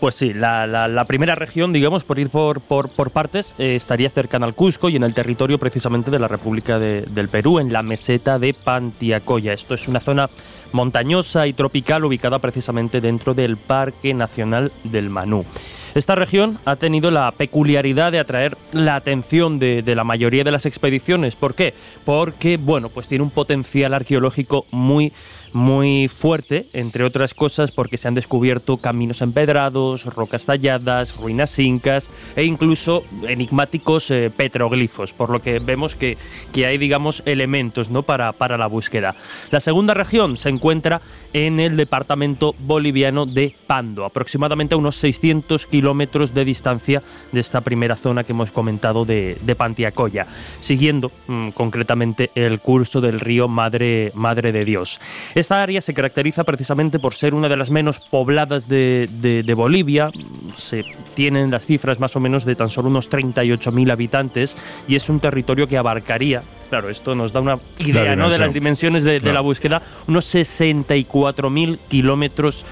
Pues sí, la, la- la primera región, digamos, por ir por, por, por partes, eh, estaría cercana al Cusco y en el territorio precisamente de la República de- del Perú, en la meseta de Pantiacoya. Esto es una zona montañosa y tropical ubicada precisamente dentro del Parque Nacional del Manú. Esta región ha tenido la peculiaridad de atraer la atención de, la mayoría de las expediciones. ¿Por qué? Porque, bueno, pues tiene un potencial arqueológico muy muy fuerte, entre otras cosas porque se han descubierto caminos empedrados, rocas talladas, ruinas incas e incluso enigmáticos eh, petroglifos, por lo que vemos que, que hay, digamos, elementos ¿no? para, para la búsqueda. La segunda región se encuentra en el departamento boliviano de Pando, aproximadamente a unos 600 kilómetros de distancia de esta primera zona que hemos comentado de, de Pantiacoya, siguiendo mm, concretamente el curso del río Madre, Madre de Dios. Esta área se caracteriza precisamente por ser una de las menos pobladas de, de- de Bolivia. Se tienen las cifras más o menos de tan solo unos 38.000 habitantes y es un territorio que abarcaría, claro, esto nos da una idea ¿no? de las dimensiones de, la búsqueda, unos 64.000 kilómetros cuadrados.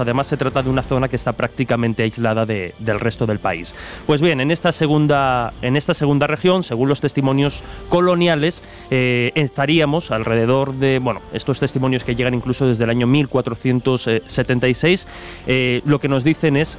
Además, se trata de una zona que está prácticamente aislada de- del resto del país. Pues bien, en esta segunda, en esta segunda región, según los testimonios coloniales, eh, estaríamos alrededor de, bueno, estos testimonios que llegan incluso desde el año 1476, eh, lo que nos dicen es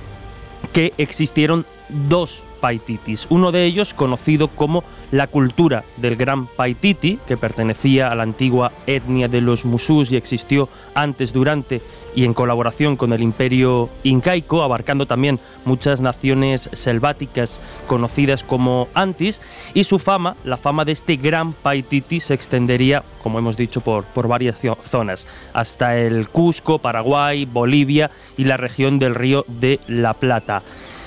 que existieron dos Paititis. Uno de ellos conocido como la cultura del Gran Paititi, que pertenecía a la antigua etnia de los Musus y existió antes, durante y en colaboración con el imperio incaico, abarcando también muchas naciones selváticas conocidas como Antis, y su fama, la fama de este Gran Paititi, se extendería, como hemos dicho, por, por varias zonas, hasta el Cusco, Paraguay, Bolivia y la región del río de la Plata.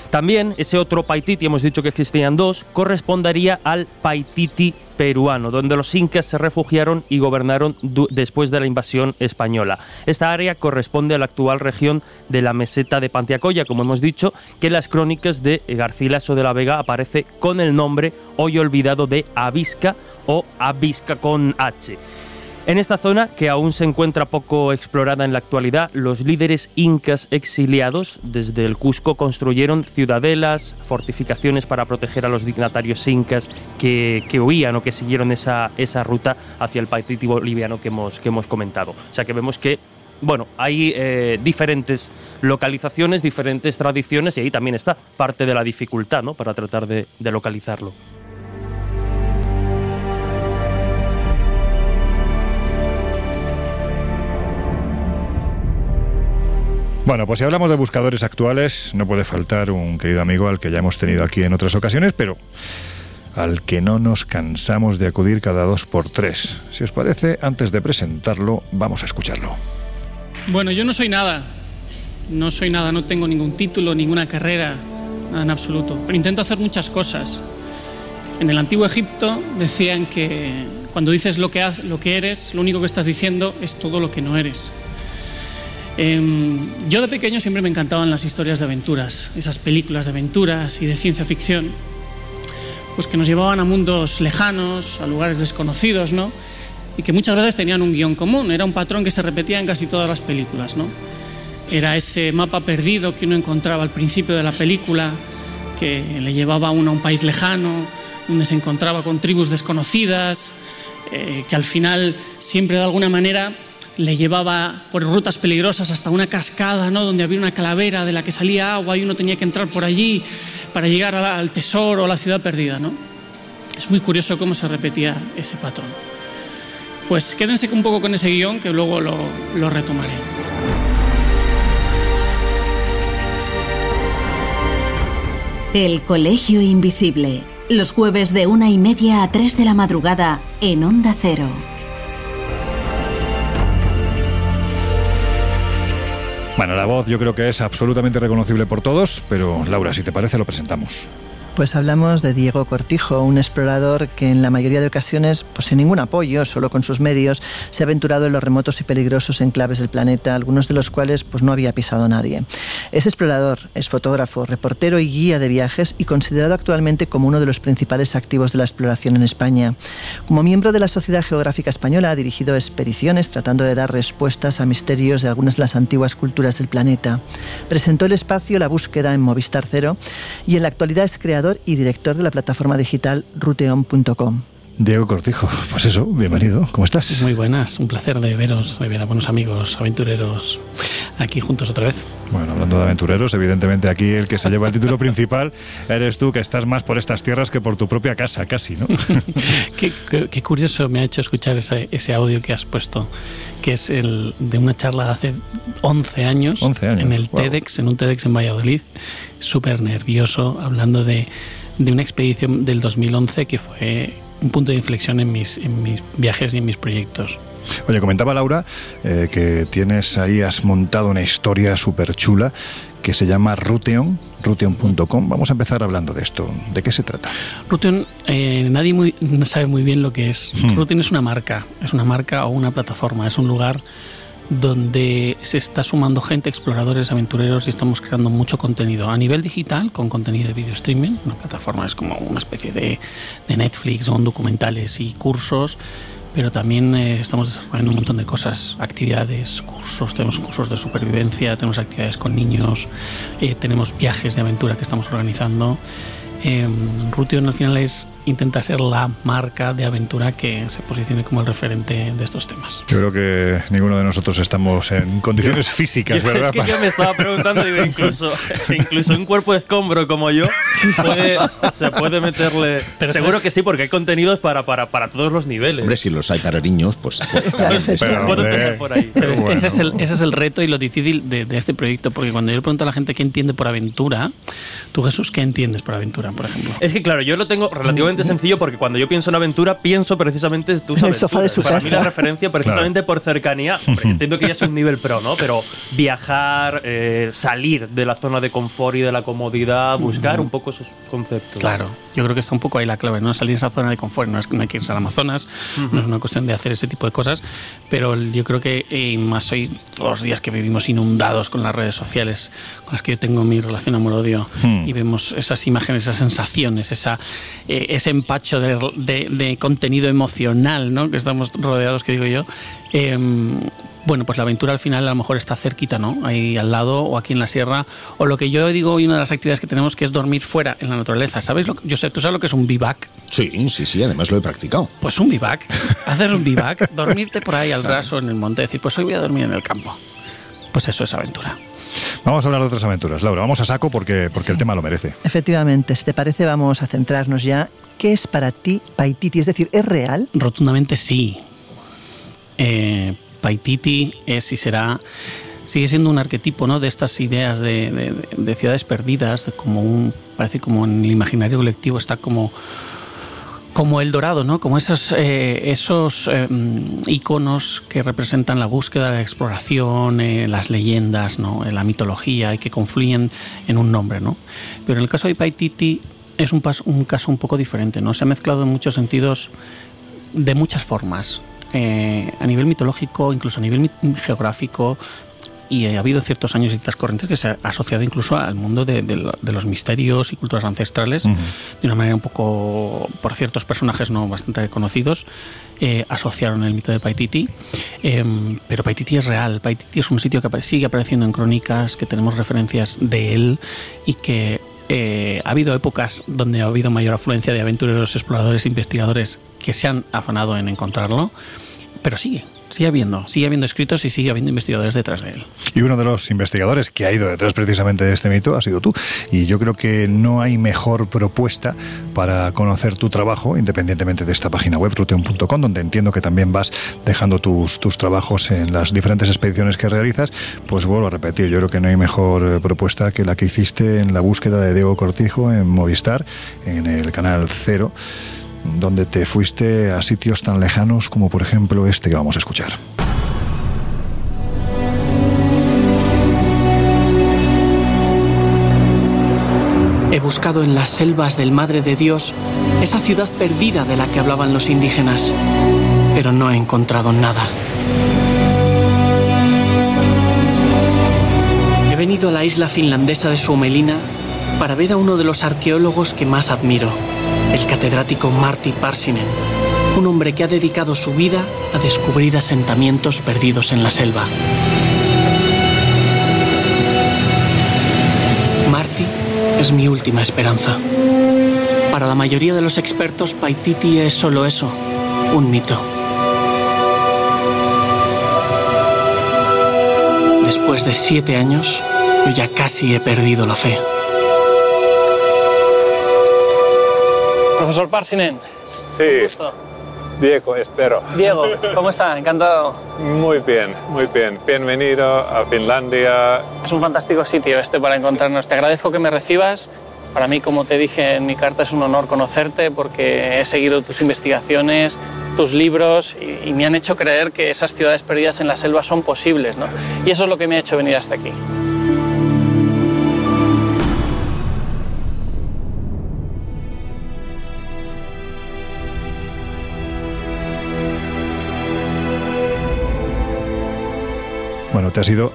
También ese otro Paititi, hemos dicho que existían dos, correspondería al Paititi peruano, donde los incas se refugiaron y gobernaron después de la invasión española. Esta área corresponde a la actual región de la meseta de Pantiacoya, como hemos dicho, que en las crónicas de Garcilaso de la Vega aparece con el nombre hoy olvidado de Avisca o Avisca con H. En esta zona, que aún se encuentra poco explorada en la actualidad, los líderes incas exiliados desde el Cusco construyeron ciudadelas, fortificaciones para proteger a los dignatarios incas que, huían o que siguieron esa, esa ruta hacia el país boliviano que hemos, que hemos comentado. O sea que vemos que bueno, hay eh, diferentes localizaciones, diferentes tradiciones y ahí también está parte de la dificultad ¿no? para tratar de localizarlo. Bueno, pues si hablamos de buscadores actuales, no puede faltar un querido amigo al que ya hemos tenido aquí en otras ocasiones, pero al que no nos cansamos de acudir cada dos por tres. Si os parece, antes de presentarlo, vamos a escucharlo. Bueno, yo no soy nada. No soy nada, no tengo ningún título, ninguna carrera, nada en absoluto. Pero intento hacer muchas cosas. En el antiguo Egipto decían que cuando dices lo que, lo que eres, lo único que estás diciendo es todo lo que no eres. Em, yo de pequeño siempre me encantaban las historias de aventuras, esas películas de aventuras y de ciencia ficción, pues que nos llevaban a mundos lejanos, a lugares desconocidos, ¿no? Y que muchas veces tenían un guion común, era un patrón que se repetía en casi todas las películas, ¿no? Era ese mapa perdido que uno encontraba al principio de la película, que le llevaba a uno a un país lejano, donde se encontraba con tribus desconocidas, eh, que al final siempre de alguna manera le llevaba por rutas peligrosas hasta una cascada, ¿no? donde había una calavera de la que salía agua y uno tenía que entrar por allí para llegar al tesoro o a la ciudad perdida. ¿no? Es muy curioso cómo se repetía ese patrón. Pues quédense un poco con ese guion que luego lo, lo retomaré. El Colegio Invisible, los jueves de una y media a tres de la madrugada en Onda Cero. Bueno, la voz yo creo que es absolutamente reconocible por todos, pero Laura, si te parece, lo presentamos. Pues hablamos de Diego Cortijo, un explorador que en la mayoría de ocasiones, pues sin ningún apoyo, solo con sus medios, se ha aventurado en los remotos y peligrosos enclaves del planeta, algunos de los cuales pues no había pisado nadie. Es explorador, es fotógrafo, reportero y guía de viajes y considerado actualmente como uno de los principales activos de la exploración en España. Como miembro de la Sociedad Geográfica Española ha dirigido expediciones tratando de dar respuestas a misterios de algunas de las antiguas culturas del planeta. Presentó el espacio La búsqueda en Movistar Cero y en la actualidad es creador y director de la plataforma digital ruteon.com. Diego Cortijo, pues eso, bienvenido, ¿cómo estás? Muy buenas, un placer de veros, de ver a buenos amigos aventureros aquí juntos otra vez. Bueno, hablando de aventureros, evidentemente aquí el que se lleva el título [LAUGHS] principal eres tú, que estás más por estas tierras que por tu propia casa, casi, ¿no? [LAUGHS] qué, curioso me ha hecho escuchar ese, ese, audio que has puesto, que es el de una charla de hace 11 años, 11 años en el TEDx, en un TEDx en Valladolid, súper nervioso, hablando de, de una expedición del 2011 que fue un punto de inflexión en mis, en mis viajes y en mis proyectos. Oye, comentaba Laura eh, que tienes ahí, has montado una historia súper chula que se llama Ruteon, ruteon.com. Vamos a empezar hablando de esto. ¿De qué se trata? Ruteon, eh, nadie muy, sabe muy bien lo que es. Hmm. Ruteon es una marca, es una marca o una plataforma, es un lugar donde se está sumando gente, exploradores, aventureros y estamos creando mucho contenido a nivel digital con contenido de video streaming. Una plataforma es como una especie de, de Netflix, son documentales y cursos, pero también eh, estamos desarrollando un montón de cosas, actividades, cursos, tenemos cursos de supervivencia, tenemos actividades con niños, eh, tenemos viajes de aventura que estamos organizando. Eh, Rution al final es intenta ser la marca de aventura que se posicione como el referente de estos temas. Yo creo que ninguno de nosotros estamos en condiciones físicas, Yo- ¿verdad? Es que yo me estaba preguntando, digo, [LAUGHS] incluso, incluso un cuerpo de escombro como yo puede- se puede meterle. Pero Seguro ¿sabes? que sí, porque hay contenidos para, para, para todos los niveles. Hombre, si los hay para niños, pues. [LAUGHS] Pero, Puedo hombre, empezar por ahí. Pero es- bueno. ese, es el, ese es el reto y lo difícil de, de este proyecto, porque cuando yo le pregunto a la gente qué entiende por aventura, tú Jesús, ¿qué entiendes por aventura, por ejemplo? Es que claro, yo lo tengo relativamente sencillo porque cuando yo pienso en aventura, pienso precisamente en tus En el sofá de aventuras. su Para casa. mí la referencia precisamente por cercanía. Hombre, entiendo que ya es un nivel pro, ¿no? Pero viajar, eh, salir de la zona de confort y de la comodidad, buscar un poco esos conceptos. Claro, yo creo que está un poco ahí la clave, ¿no? Salir de esa zona de confort, no es que no hay que irse al Amazonas, no es una cuestión de hacer ese tipo de cosas, pero yo creo que eh, más hoy, todos los días que vivimos inundados con las redes sociales, con las que yo tengo mi relación amor-odio, Hmm. y vemos esas imágenes, esas sensaciones, esa, eh, ese empacho de, de- de contenido emocional, ¿no? Que estamos rodeados, que digo yo. em, bueno, pues la aventura al final a lo mejor está cerquita, ¿no? Ahí al lado o aquí en la sierra. O lo que yo digo hoy, una de las actividades que tenemos que es dormir fuera en la naturaleza. ¿Sabes? Lo, que- yo sé, ¿tú sabes lo que es un bivac? Sí, sí, sí, además lo he practicado. Pues un bivac. [LAUGHS] Hacer un bivac, dormirte por ahí al raso en el monte, decir, pues hoy voy a dormir en el campo. Pues eso es aventura. Vamos a hablar de otras aventuras. Laura, vamos a saco porque, porque el tema lo merece. Efectivamente, si te parece, vamos a centrarnos ya. ¿Qué es para ti Paititi? Es decir, ¿es real? Rotundamente sí. Eh, Paititi es y será. Sigue siendo un arquetipo ¿no? de estas ideas de, de- de ciudades perdidas, de como un. Parece como en el imaginario colectivo está como. Como el dorado, ¿no? Como esos, eh, esos eh, iconos que representan la búsqueda, la exploración, eh, las leyendas, ¿no? La mitología y que confluyen en un nombre, ¿no? Pero en el caso de Paititi es un, pas- un caso un poco diferente, ¿no? Se ha mezclado en muchos sentidos de muchas formas. Eh, a nivel mitológico, incluso a nivel geográfico, y ha habido ciertos años y ciertas corrientes que se ha asociado incluso al mundo de, de lo- de los misterios y culturas ancestrales, de una manera un poco, por ciertos personajes no bastante conocidos, eh, asociaron el mito de Paititi. Em, pero Paititi es real, Paititi es un sitio que sigue apareciendo en crónicas, que tenemos referencias de él y que eh, ha habido épocas donde ha habido mayor afluencia de aventureros, exploradores, investigadores que se han afanado en encontrarlo, pero sigue, sigue habiendo, sigue habiendo escritos y sigue habiendo investigadores detrás de él. Y uno de los investigadores que ha ido detrás precisamente de este mito ha sido tú. Y yo creo que no hay mejor propuesta para conocer tu trabajo, independientemente de esta página web, ruteum.com, donde entiendo que también vas dejando tus, tus trabajos en las diferentes expediciones que realizas. Pues vuelvo a repetir, yo creo que no hay mejor eh, propuesta que la que hiciste en la búsqueda de Diego Cortijo en Movistar, en el canal Cero donde te fuiste a sitios tan lejanos como por ejemplo este que vamos a escuchar. He buscado en las selvas del Madre de Dios esa ciudad perdida de la que hablaban los indígenas, pero no he encontrado nada. He venido a la isla finlandesa de Suomelina para ver a uno de los arqueólogos que más admiro, el catedrático Marty Parsinen, un hombre que ha dedicado su vida a descubrir asentamientos perdidos en la selva. Marty es mi última esperanza. Para la mayoría de los expertos, Paititi es solo eso, un mito. Después de siete años, yo ya casi he perdido la fe. Profesor Parsinen. Sí. Diego, espero. Diego, ¿cómo está? Encantado. Muy bien, muy bien. Bienvenido a Finlandia. Es un fantástico sitio este para encontrarnos. Te agradezco que me recibas. Para mí, como te dije en mi carta, es un honor conocerte porque he seguido tus investigaciones, tus libros y, y me han hecho creer que esas ciudades perdidas en la selva son posibles. ¿no? Y eso es lo que me ha hecho venir hasta aquí. Te has ido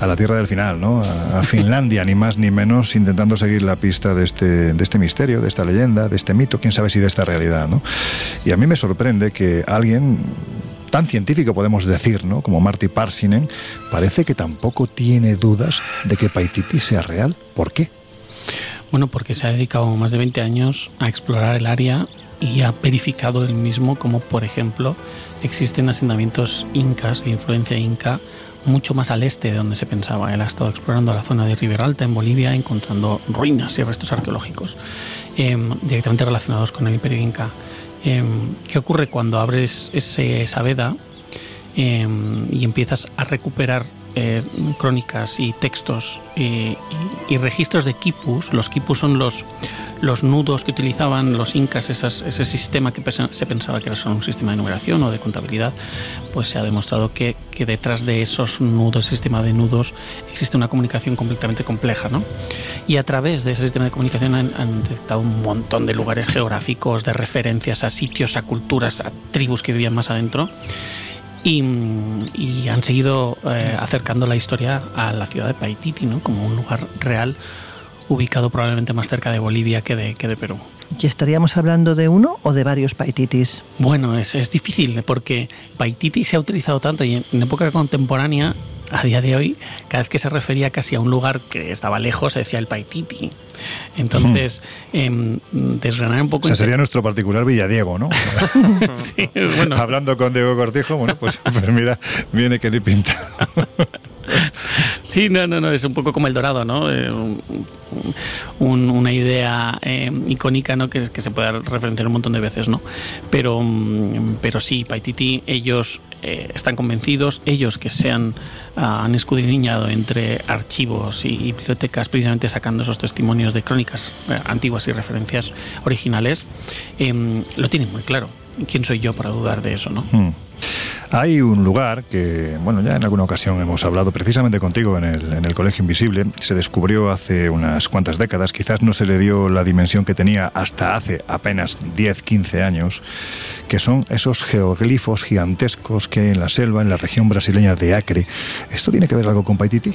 a la tierra del final, ¿no? A, a Finlandia, ni más ni menos, intentando seguir la pista de este, de este misterio, de esta leyenda, de este mito, quién sabe si de esta realidad, ¿no? Y a mí me sorprende que alguien tan científico podemos decir, ¿no? Como Marty Parsinen, parece que tampoco tiene dudas de que Paititi sea real. ¿Por qué? Bueno, porque se ha dedicado más de 20 años a explorar el área y ha verificado él mismo como, por ejemplo, existen asentamientos incas de influencia inca mucho más al este de donde se pensaba. Él ha estado explorando la zona de Ribera Alta en Bolivia, encontrando ruinas y restos arqueológicos eh, directamente relacionados con el imperio inca. Eh, ¿Qué ocurre cuando abres ese, esa veda eh, y empiezas a recuperar eh, crónicas y textos eh, y, y registros de quipus? Los quipus son los, los nudos que utilizaban los incas, ese sistema que se pensaba que era solo un sistema de numeración o de contabilidad, pues se ha demostrado que, detrás de esos nudos, sistema de nudos, existe una comunicación completamente compleja, ¿no? Y a través de ese sistema de comunicación han, han detectado un montón de lugares geográficos, de referencias a sitios, a culturas, a tribus que vivían más adentro. Y, y han seguido eh, acercando la historia a la ciudad de Paititi, ¿no? como un lugar real ubicado probablemente más cerca de Bolivia que de, que de Perú. ¿Y estaríamos hablando de uno o de varios paititis? Bueno, es, es difícil porque Paititi se ha utilizado tanto y en, en época contemporánea, a día de hoy, cada vez que se refería casi a un lugar que estaba lejos, se decía el Paititi. Entonces, em, desgranar un O poco... sea, sería nuestro particular Villadiego, ¿no? [LAUGHS] Sí, es bueno. Hablando con Diego Cortijo, bueno, pues, pues mira, viene que ni pinta. [LAUGHS] [LAUGHS] Sí, no, no, no, es un poco como el dorado, ¿no? Eh, un- un- una idea eh, icónica, ¿no? Que, se puede referenciar un montón de veces, ¿no? Pero, mm, pero sí, Paititi, ellos eh, están convencidos, ellos que se han, ah, han escudriñado entre archivos y, bibliotecas, precisamente sacando esos testimonios de crónicas antiguas y referencias originales, em, lo tienen muy claro. ¿Quién soy yo para dudar de eso, no? Hmm. Hay un lugar que, bueno, ya en alguna ocasión hemos hablado precisamente contigo en el, en el Colegio Invisible. Se descubrió hace unas cuantas décadas, quizás no se le dio la dimensión que tenía hasta hace apenas 10, 15 años, que son esos geoglifos gigantescos que hay en la selva, en la región brasileña de Acre. ¿Esto tiene que ver algo con Paititi?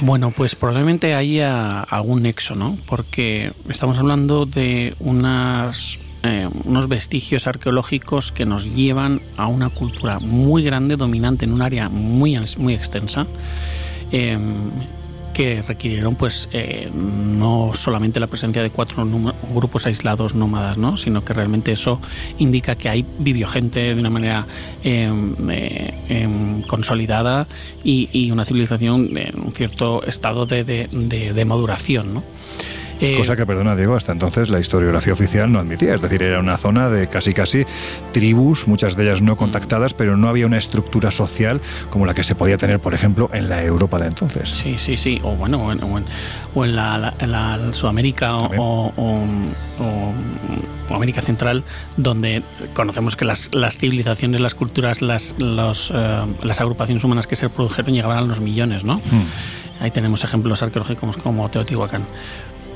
Bueno, pues probablemente haya algún nexo, ¿no? Porque estamos hablando de unas, eh, unos vestigios arqueológicos que nos llevan a una cultura muy grande, dominante en un área muy, muy extensa. eh, que requirieron pues eh, no solamente la presencia de cuatro grupos aislados nómadas, ¿no? sino que realmente eso indica que ahí vivió gente de una manera em, consolidada y, y una civilización en un cierto estado de, de- de- de maduración. ¿no? Eh, Cosa que, perdona Diego, hasta entonces la historiografía oficial no admitía. Es decir, era una zona de casi casi tribus, muchas de ellas no contactadas, pero no había una estructura social como la que se podía tener, por ejemplo, en la Europa de entonces. Sí, sí, sí. O bueno, o en, o en- la, la- en la Sudamérica o, América Central, donde conocemos que las, las civilizaciones, las culturas, las, los, eh, las agrupaciones humanas que se produjeron llegaban a los millones, ¿no? Ahí tenemos ejemplos arqueológicos como Teotihuacán.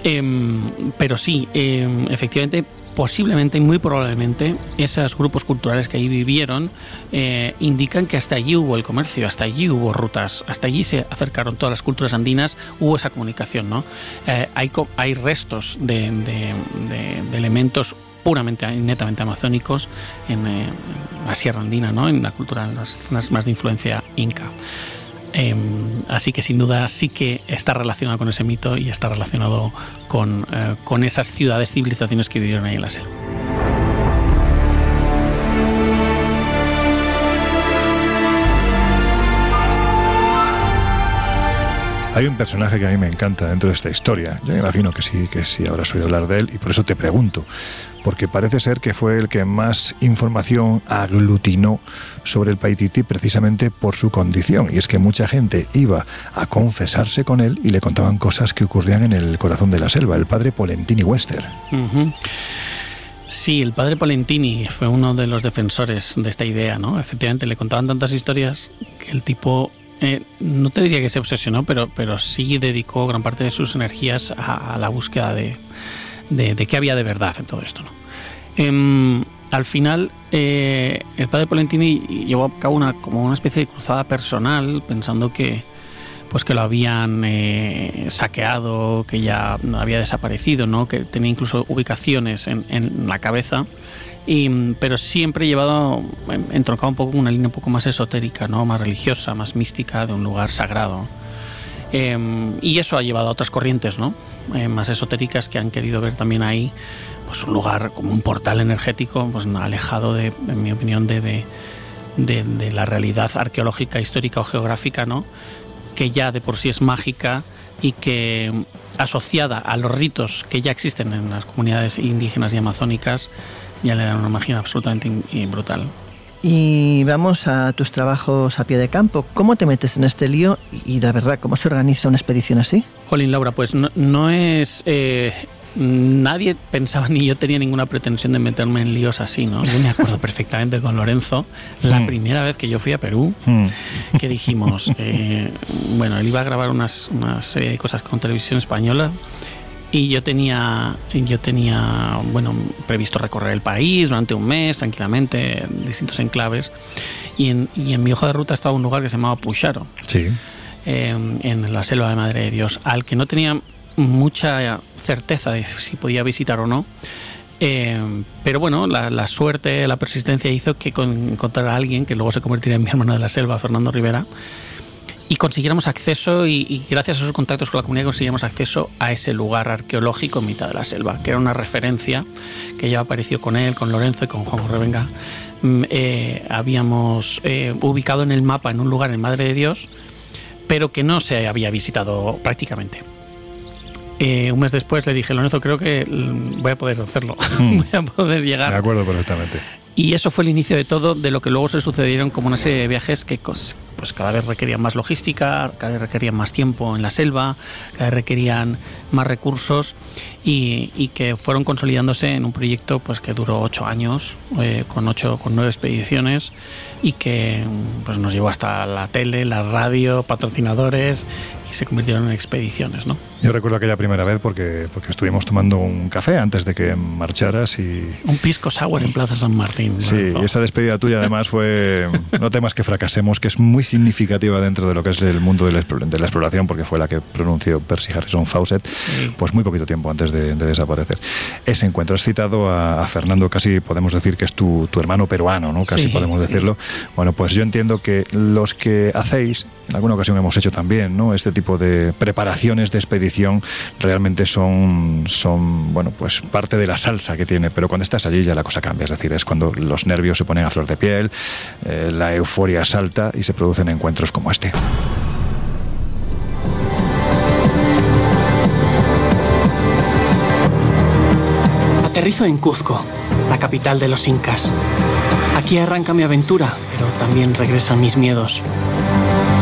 Em, pero sí, em, efectivamente, posiblemente y muy probablemente esos grupos culturales que ahí vivieron eh, indican que hasta allí hubo el comercio, hasta allí hubo rutas, hasta allí se acercaron todas las culturas andinas, hubo esa comunicación, ¿no? Eh, hay, hay restos de, elementos puramente netamente amazónicos en, eh, en la Sierra Andina, ¿no? En la cultura, en las zonas más de influencia inca. Eh, así que sin duda sí que está relacionado con ese mito y está relacionado con, eh, con esas ciudades, civilizaciones que vivieron ahí en la selva. Hay un personaje que a mí me encanta dentro de esta historia. Yo me imagino que sí, que sí habrás oído hablar de él y por eso te pregunto. Porque parece ser que fue el que más información aglutinó sobre el Paititi precisamente por su condición. Y es que mucha gente iba a confesarse con él y le contaban cosas que ocurrían en el corazón de la selva. El padre Polentini Wester. Ujú. Sí, el padre Polentini fue uno de los defensores de esta idea, ¿no? Efectivamente, le contaban tantas historias que el tipo, eh, no te diría que se obsesionó, pero, pero sí dedicó gran parte de sus energías a, la búsqueda de, de qué había de verdad en todo esto, ¿no? Em, al final, eh, el padre Polentini llevó a cabo una, como una especie de cruzada personal, pensando que, pues que lo habían eh, saqueado, que ya había desaparecido, ¿no? que tenía incluso ubicaciones en, la cabeza, y, pero siempre llevado, en- entroncado un poco una línea un poco más esotérica, ¿no? más religiosa, más mística, de un lugar sagrado. Eh, y eso ha llevado a otras corrientes, ¿no? Eh, más esotéricas que han querido ver también ahí pues un lugar como un portal energético, pues alejado de, en mi opinión, de, de, la realidad arqueológica, histórica o geográfica, ¿no? Que ya de por sí es mágica y que mm, asociada a los ritos que ya existen en las comunidades indígenas y amazónicas, ya le dan una magia absolutamente brutal. Y vamos a tus trabajos a pie de campo. ¿Cómo te metes en este lío? Y de verdad, ¿cómo se organiza una expedición así? Jolín, Laura, pues no, no es... eh, nadie pensaba [LAUGHS] ni yo tenía ninguna pretensión de meterme en líos así, ¿no? Yo me acuerdo perfectamente con Lorenzo, la Mm. primera vez que yo fui a Perú, Mm. que dijimos, eh, bueno, él iba a grabar unas, una serie de cosas con televisión española y yo tenía, yo tenía, bueno, previsto recorrer el país durante un mes tranquilamente, en distintos enclaves, y en, y en mi hoja de ruta estaba un lugar que se llamaba Pucharo Sí. eh, en la selva de Madre de Dios, al que no tenía mucha certeza de si podía visitar o no. Eh, pero bueno, la, la suerte, la persistencia hizo que con- encontrara a alguien que luego se convertiría en mi hermano de la selva, Fernando Rivera, y consiguiéramos acceso y, y gracias a esos contactos con la comunidad conseguíamos acceso a ese lugar arqueológico en mitad de la selva, que era una referencia que ya apareció con él, con Lorenzo y con Juan Jorge Venga. Mm, eh, habíamos eh, ubicado en el mapa en un lugar en Madre de Dios, pero que no se había visitado prácticamente. Eh, un mes después le dije, Lorenzo, creo que mm, voy a poder hacerlo, [LAUGHS] Mm. voy a poder llegar. Me acuerdo perfectamente. Y eso fue el inicio de todo, de lo que luego se sucedieron como una serie de viajes que pues cada vez requerían más logística, cada vez requerían más tiempo en la selva, cada vez requerían más recursos y, y que fueron consolidándose en un proyecto pues que duró ocho años, eh, con ocho, con nueve expediciones y que pues nos llevó hasta la tele, la radio, patrocinadores y se convirtieron en expediciones, ¿no? Yo recuerdo aquella primera vez porque, porque estuvimos tomando un café antes de que marcharas y... Un pisco sour en Plaza San Martín. Sí, y esa despedida tuya además fue, no temas que fracasemos, que es muy significativa dentro de lo que es el mundo de la, explo- de la exploración, porque fue la que pronunció Percy Harrison Fawcett, Sí. pues muy poquito tiempo antes de, de desaparecer. Ese encuentro, has citado a, a Fernando, casi podemos decir que es tu, tu hermano peruano, ¿no? Casi Sí, podemos sí. decirlo. Bueno, pues yo entiendo que los que hacéis, en alguna ocasión hemos hecho también, ¿no? Este tipo de preparaciones de expedición realmente son, son, bueno, pues parte de la salsa que tiene, pero cuando estás allí ya la cosa cambia, es decir, es cuando los nervios se ponen a flor de piel, eh, la euforia salta y se producen encuentros como este. Aterrizo en Cuzco, la capital de los incas. Aquí arranca mi aventura, pero también regresan mis miedos.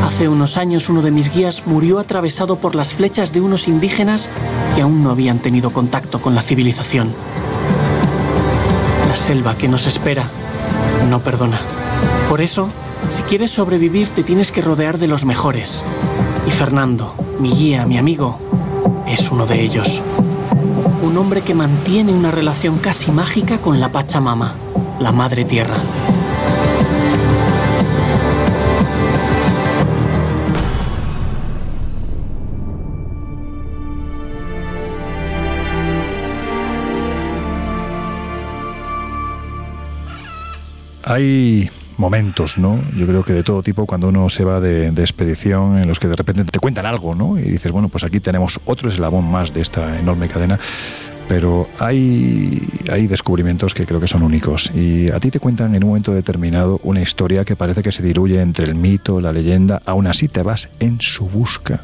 Hace unos años uno de mis guías murió atravesado por las flechas de unos indígenas que aún no habían tenido contacto con la civilización. La selva que nos espera no perdona. Por eso, si quieres sobrevivir te tienes que rodear de los mejores. Y Fernando, mi guía, mi amigo, es uno de ellos. Un hombre que mantiene una relación casi mágica con la Pachamama, la Madre Tierra. Momentos, ¿no? Yo creo que de todo tipo cuando uno se va de, de expedición en los que de repente te cuentan algo, ¿no? Y dices, bueno, pues aquí tenemos otro eslabón más de esta enorme cadena. Pero hay, hay descubrimientos que creo que son únicos. Y a ti te cuentan en un momento determinado una historia que parece que se diluye entre el mito, la leyenda. Aún así te vas en su busca.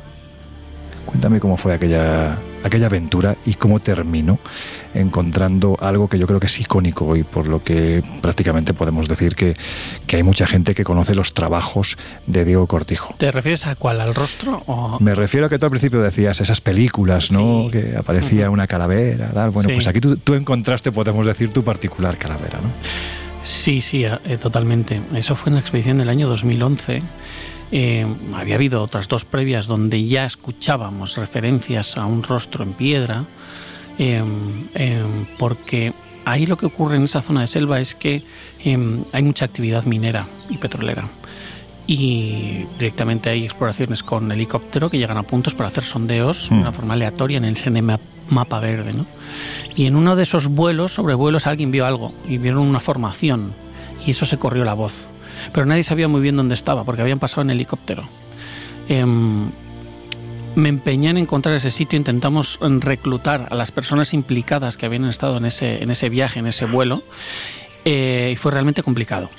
Cuéntame cómo fue aquella, aquella aventura y cómo terminó encontrando algo que yo creo que es icónico y por lo que prácticamente podemos decir que, que hay mucha gente que conoce los trabajos de Diego Cortijo. ¿Te refieres a cuál? ¿Al rostro? O... Me refiero a que tú al principio decías esas películas, ¿no? Que aparecía una calavera, tal. Bueno, Sí. pues aquí tú, tú encontraste, podemos decir, tu particular calavera, ¿no? Sí, sí, eh, totalmente. Eso fue en la expedición del año 2011. Eh, había habido otras dos previas donde ya escuchábamos referencias a un rostro en piedra, eh, eh, porque ahí lo que ocurre en esa zona de selva es que eh, hay mucha actividad minera y petrolera. Y directamente hay exploraciones con helicóptero que llegan a puntos para hacer sondeos de Mm. una forma aleatoria en ese ma- mapa verde. ¿no? Y en uno de esos vuelos, sobrevuelos, alguien vio algo y vieron una formación y eso se corrió la voz. Pero nadie sabía muy bien dónde estaba porque habían pasado en helicóptero. Em, me empeñé en encontrar ese sitio, intentamos mm, reclutar a las personas implicadas que habían estado en ese, en ese viaje, en ese vuelo, eh, y fue realmente complicado.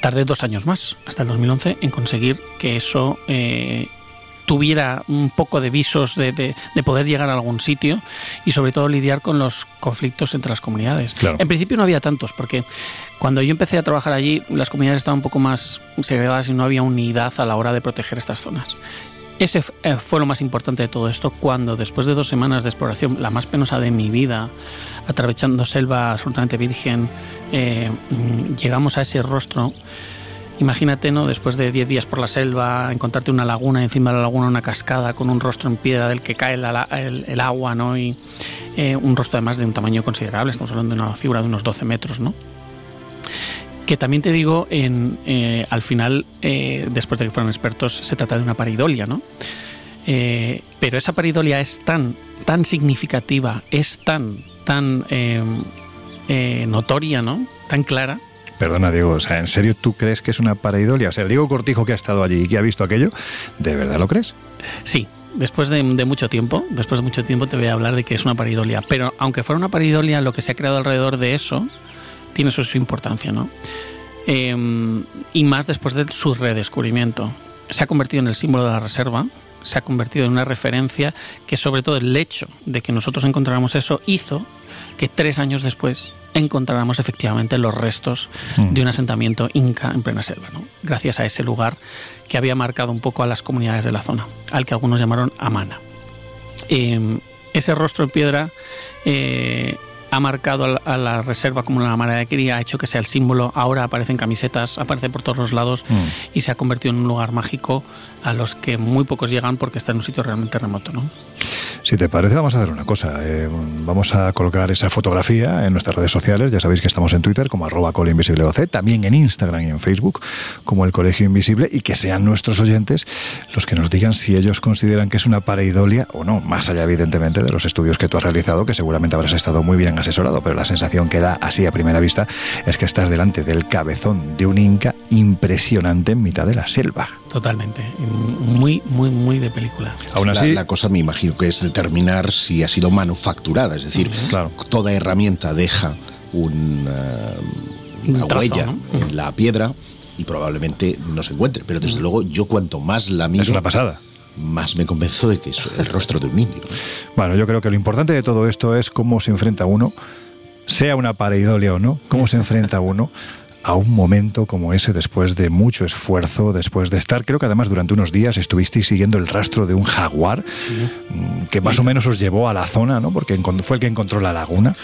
Tardé dos años más, hasta el 2011, en conseguir que eso eh, tuviera un poco de visos de, de- de poder llegar a algún sitio y sobre todo lidiar con los conflictos entre las comunidades. Claro. En principio no había tantos, porque cuando yo empecé a trabajar allí, las comunidades estaban un poco más segregadas y no había unidad a la hora de proteger estas zonas. Ese eh, fue lo más importante de todo esto cuando después de dos semanas de exploración, la más penosa de mi vida, atravesando selva absolutamente virgen, eh, mm, llegamos a ese rostro. Imagínate, ¿no? Después de 10 días por la selva, encontrarte una laguna, encima de la laguna una cascada con un rostro en piedra del que cae la- el, el agua, ¿no? Y eh, un rostro además de un tamaño considerable, estamos hablando de una figura de unos 12 metros, ¿no? Que también te digo, en, eh, al final, eh, después de que fueron expertos, se trata de una paridolia, ¿no? Eh, pero esa paridolia es tan, tan significativa, es tan, tan eh, notoria, ¿no? Tan clara. Perdona, Diego, o sea, ¿en serio tú crees que es una paraidolia? O sea, el Diego Cortijo que ha estado allí y que ha visto aquello, ¿de verdad lo crees? Sí, después de, de mucho tiempo, después de mucho tiempo te voy a hablar de que es una paridolia. Pero aunque fuera una paridolia, lo que se ha creado alrededor de eso tiene su, su importancia, ¿no? Eh, y más después de su redescubrimiento. Se ha convertido en el símbolo de la reserva, se ha convertido en una referencia que sobre todo el hecho de que nosotros encontráramos eso hizo que tres años después encontráramos efectivamente los restos Mm. de un asentamiento inca en plena selva, ¿no? gracias a ese lugar que había marcado un poco a las comunidades de la zona, al que algunos llamaron Amana. Eh, ese rostro en piedra eh, ha marcado a la, reserva como una manera de quería, ha hecho que sea el símbolo, ahora aparecen camisetas, aparece por todos los lados Mm. y se ha convertido en un lugar mágico a los que muy pocos llegan porque está en un sitio realmente remoto. ¿no? Si te parece, vamos a hacer una cosa. Eh, vamos a colocar esa fotografía en nuestras redes sociales. Ya sabéis que estamos en Twitter como arroba colinvisibleoc, también en Instagram y en Facebook como el Colegio Invisible y que sean nuestros oyentes los que nos digan si ellos consideran que es una pareidolia o no, más allá evidentemente de los estudios que tú has realizado, que seguramente habrás estado muy bien asesorado, pero la sensación que da así a primera vista es que estás delante del cabezón de un inca impresionante en mitad de la selva. Totalmente. Muy, muy, muy de película. Aún La- así- la, cosa me imagino que es determinar si ha sido manufacturada, es decir, toda herramienta deja un, eh, una Un trazo, huella ¿no? en la piedra y probablemente no se encuentre. Pero desde luego, yo cuanto más la miro, Es una pasada. más me convenzo de que es el rostro de un indio. Bueno, yo creo que lo importante de todo esto es cómo se enfrenta uno, sea una pareidolia o no, cómo se enfrenta uno a un momento como ese después de mucho esfuerzo, después de estar, creo que además durante unos días estuvisteis siguiendo el rastro de un jaguar mm, que más o menos os llevó a la zona, ¿no? Porque fue el que encontró la laguna.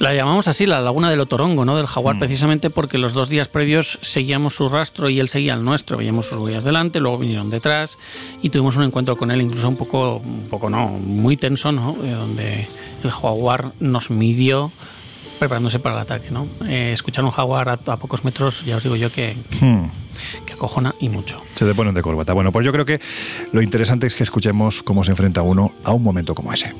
La llamamos así, la laguna del Otorongo, ¿no? Del jaguar, precisamente porque los dos días previos seguíamos su rastro y él seguía el nuestro. Veíamos sus huellas delante, luego vinieron detrás y tuvimos un encuentro con él, incluso un poco, un poco no, muy tenso, ¿no? Eh, donde el jaguar nos midió preparándose para el ataque, ¿no? Eh, escuchar un jaguar a, a pocos metros, ya os digo yo que, Hmm. que acojona y mucho. Se te ponen de corbata. Bueno, pues yo creo que lo interesante es que escuchemos cómo se enfrenta uno a un momento como ese.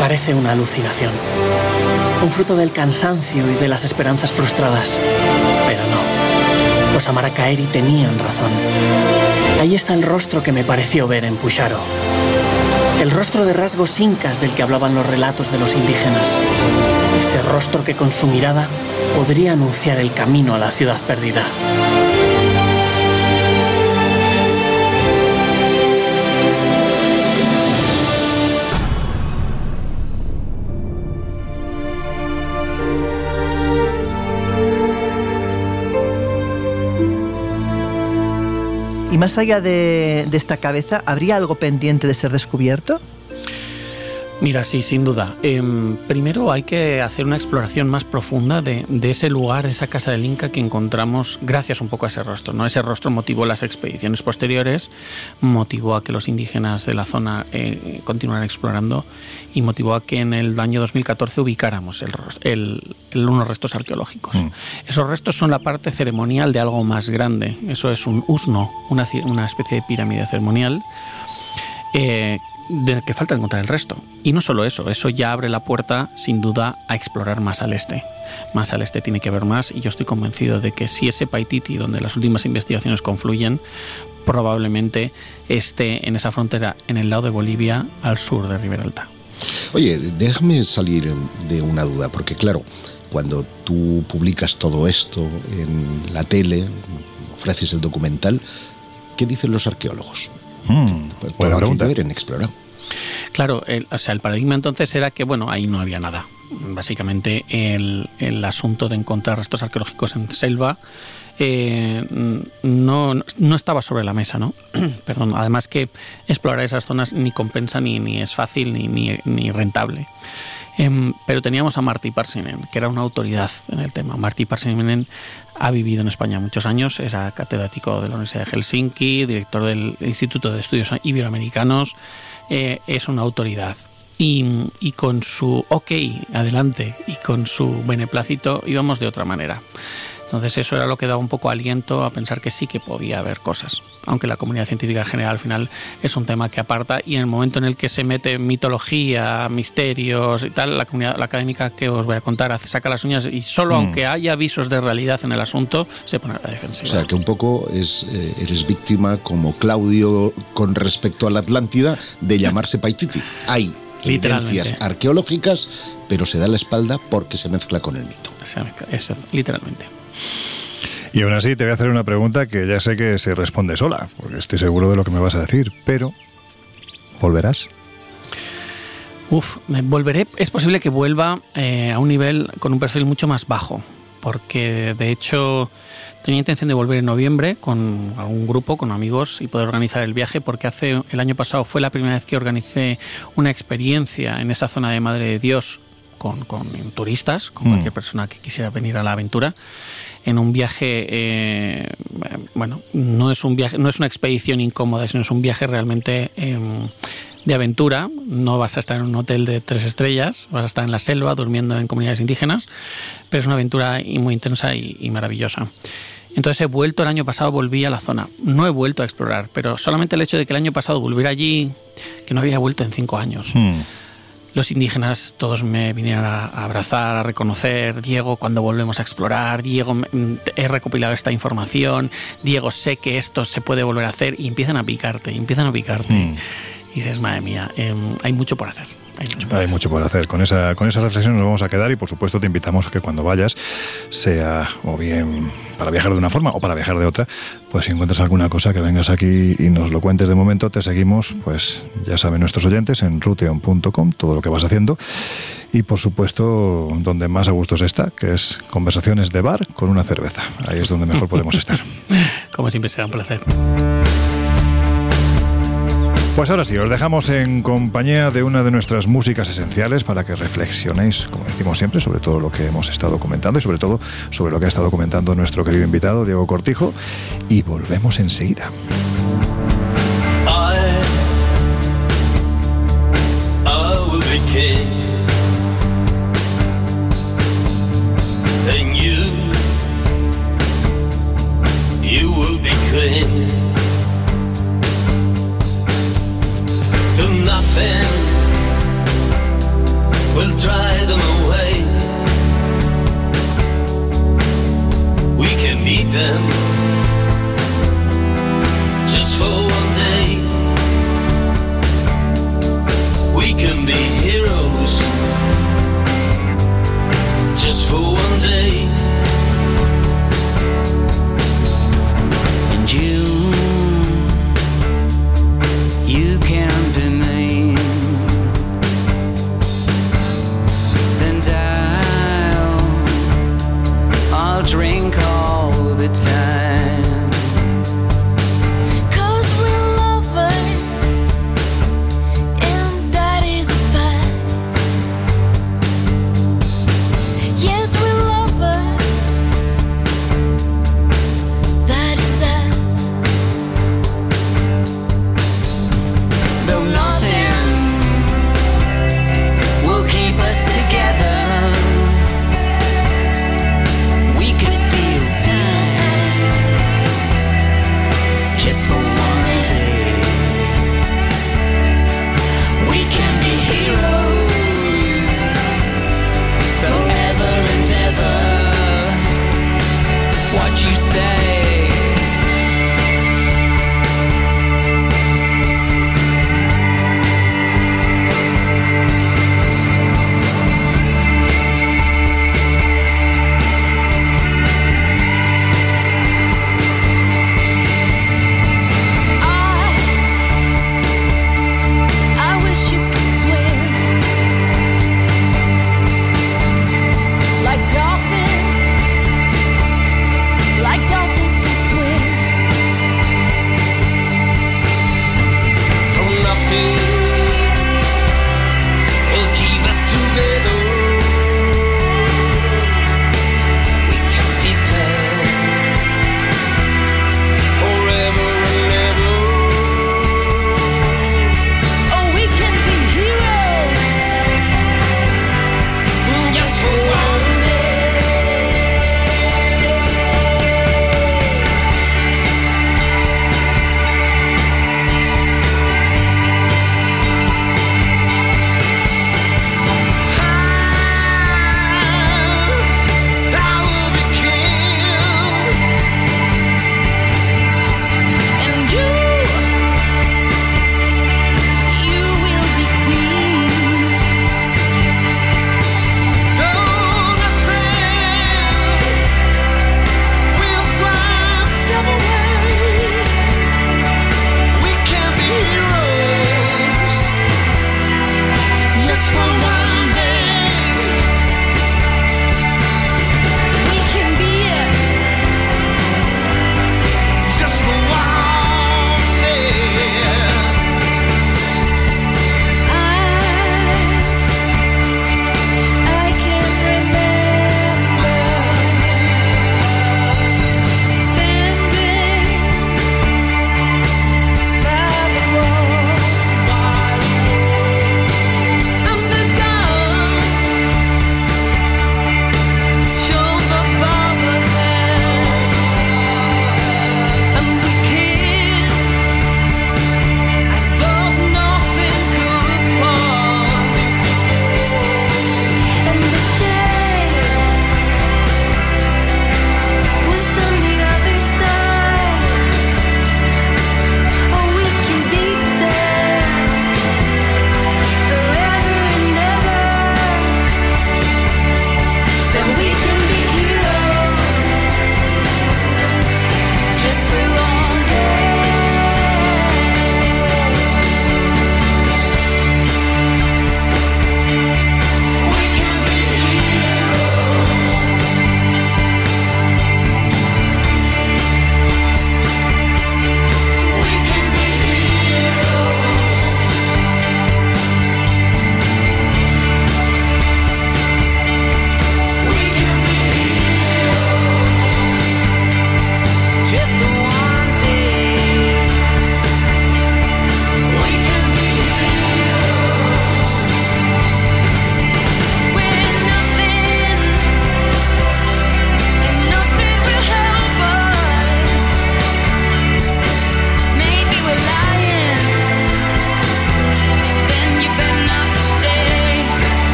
Parece una alucinación. Un fruto del cansancio y de las esperanzas frustradas. Los Amarakaeri tenían razón. Ahí está el rostro que me pareció ver en Pusharo. El rostro de rasgos incas del que hablaban los relatos de los indígenas. Ese rostro que con su mirada podría anunciar el camino a la ciudad perdida. Más allá de esta cabeza, ¿habría algo pendiente de ser descubierto? Mira, sí, sin duda. Em, primero hay que hacer una exploración más profunda de, de ese lugar, de esa casa del Inca que encontramos gracias un poco a ese rostro. ¿no? Ese rostro motivó las expediciones posteriores, motivó a que los indígenas de la zona eh, continuaran explorando y motivó a que en el año 2014 ubicáramos el, el- el- unos restos arqueológicos. Esos restos son la parte ceremonial de algo más grande. Eso es un usno, una, una especie de pirámide ceremonial. eh, de que falta encontrar el resto. Y no solo eso, eso ya abre la puerta, sin duda, a explorar más al este. Más al este tiene que ver más, y yo estoy convencido de que si ese Paititi, donde las últimas investigaciones confluyen, probablemente esté en esa frontera, en el lado de Bolivia, al sur de Ribera Alta. Oye, déjame salir de una duda, porque claro, cuando tú publicas todo esto en la tele, ofreces el documental, ¿qué dicen los arqueólogos? Mm, Pues buena pregunta. en Explorado. Claro, el, o sea, el paradigma entonces era que, bueno, ahí no había nada. Básicamente el, el asunto de encontrar restos arqueológicos en selva eh, no, no estaba sobre la mesa, ¿no? [CLEARS THROAT] Perdón, además que explorar esas zonas ni compensa, ni, ni es fácil, ni, ni, ni rentable. Em, pero teníamos a Marty Parsinen, que era una autoridad en el tema. Marty Parsinen ha vivido en España muchos años, era catedrático de la Universidad de Helsinki, director del Instituto de Estudios Iberoamericanos, eh, es una autoridad. Y, y con su ok, adelante, y con su beneplácito íbamos de otra manera. Entonces eso era lo que daba un poco aliento a pensar que sí que podía haber cosas. Aunque la comunidad científica en general al final es un tema que aparta y en el momento en el que se mete mitología, misterios y tal, la comunidad la académica que os voy a contar hace- saca las uñas y solo Mm. aunque haya avisos de realidad en el asunto se pone a la O defensiva. sea, que un poco es, eh, eres víctima, como Claudio con respecto a la Atlántida, de llamarse [LAUGHS] Paititi. Hay evidencias arqueológicas, pero se da la espalda porque se mezcla con el mito. Eso, literalmente. Y aún así te voy a hacer una pregunta que ya sé que se responde sola, porque estoy seguro de lo que me vas a decir, pero ¿volverás? Uf, me volveré. Es posible que vuelva eh, a un nivel con un perfil mucho más bajo, porque de hecho tenía intención de volver en noviembre con algún grupo, con amigos y poder organizar el viaje, porque hace el año pasado fue la primera vez que organicé una experiencia en esa zona de Madre de Dios con, con turistas, con Mm. cualquier persona que quisiera venir a la aventura en un viaje, eh, bueno, no es un viaje, no es una expedición incómoda, sino es un viaje realmente eh, de aventura. No vas a estar en un hotel de tres estrellas, vas a estar en la selva durmiendo en comunidades indígenas, pero es una aventura muy intensa y, y maravillosa. Entonces he vuelto el año pasado, volví a la zona. No he vuelto a explorar, pero solamente el hecho de que el año pasado volviera allí, que no había vuelto en cinco años. Hmm. Los indígenas todos me vinieron a a abrazar, a reconocer. Diego, cuando volvemos a explorar, Diego, mm, he recopilado esta información. Diego, sé que esto se puede volver a hacer. Y empiezan a picarte, y empiezan a picarte. Hmm. Y dices, madre mía, em, hay mucho por hacer. Hay mucho Hay mucho por hacer. Con esa, con esa reflexión nos vamos a quedar y por supuesto te invitamos a que cuando vayas, sea o bien para viajar de una forma o para viajar de otra, pues si encuentras alguna cosa que vengas aquí y nos lo cuentes de momento, te seguimos, pues ya saben nuestros oyentes en ruteon.com, todo lo que vas haciendo. Y por supuesto, donde más a gusto se está, que es conversaciones de bar con una cerveza. Ahí es donde mejor podemos estar. [LAUGHS] Como siempre será un placer. Pues ahora sí, os dejamos en compañía de una de nuestras músicas esenciales para que reflexionéis, como decimos siempre, sobre todo lo que hemos estado comentando y sobre todo sobre lo que ha estado comentando nuestro querido invitado, Diego Cortijo, y volvemos enseguida.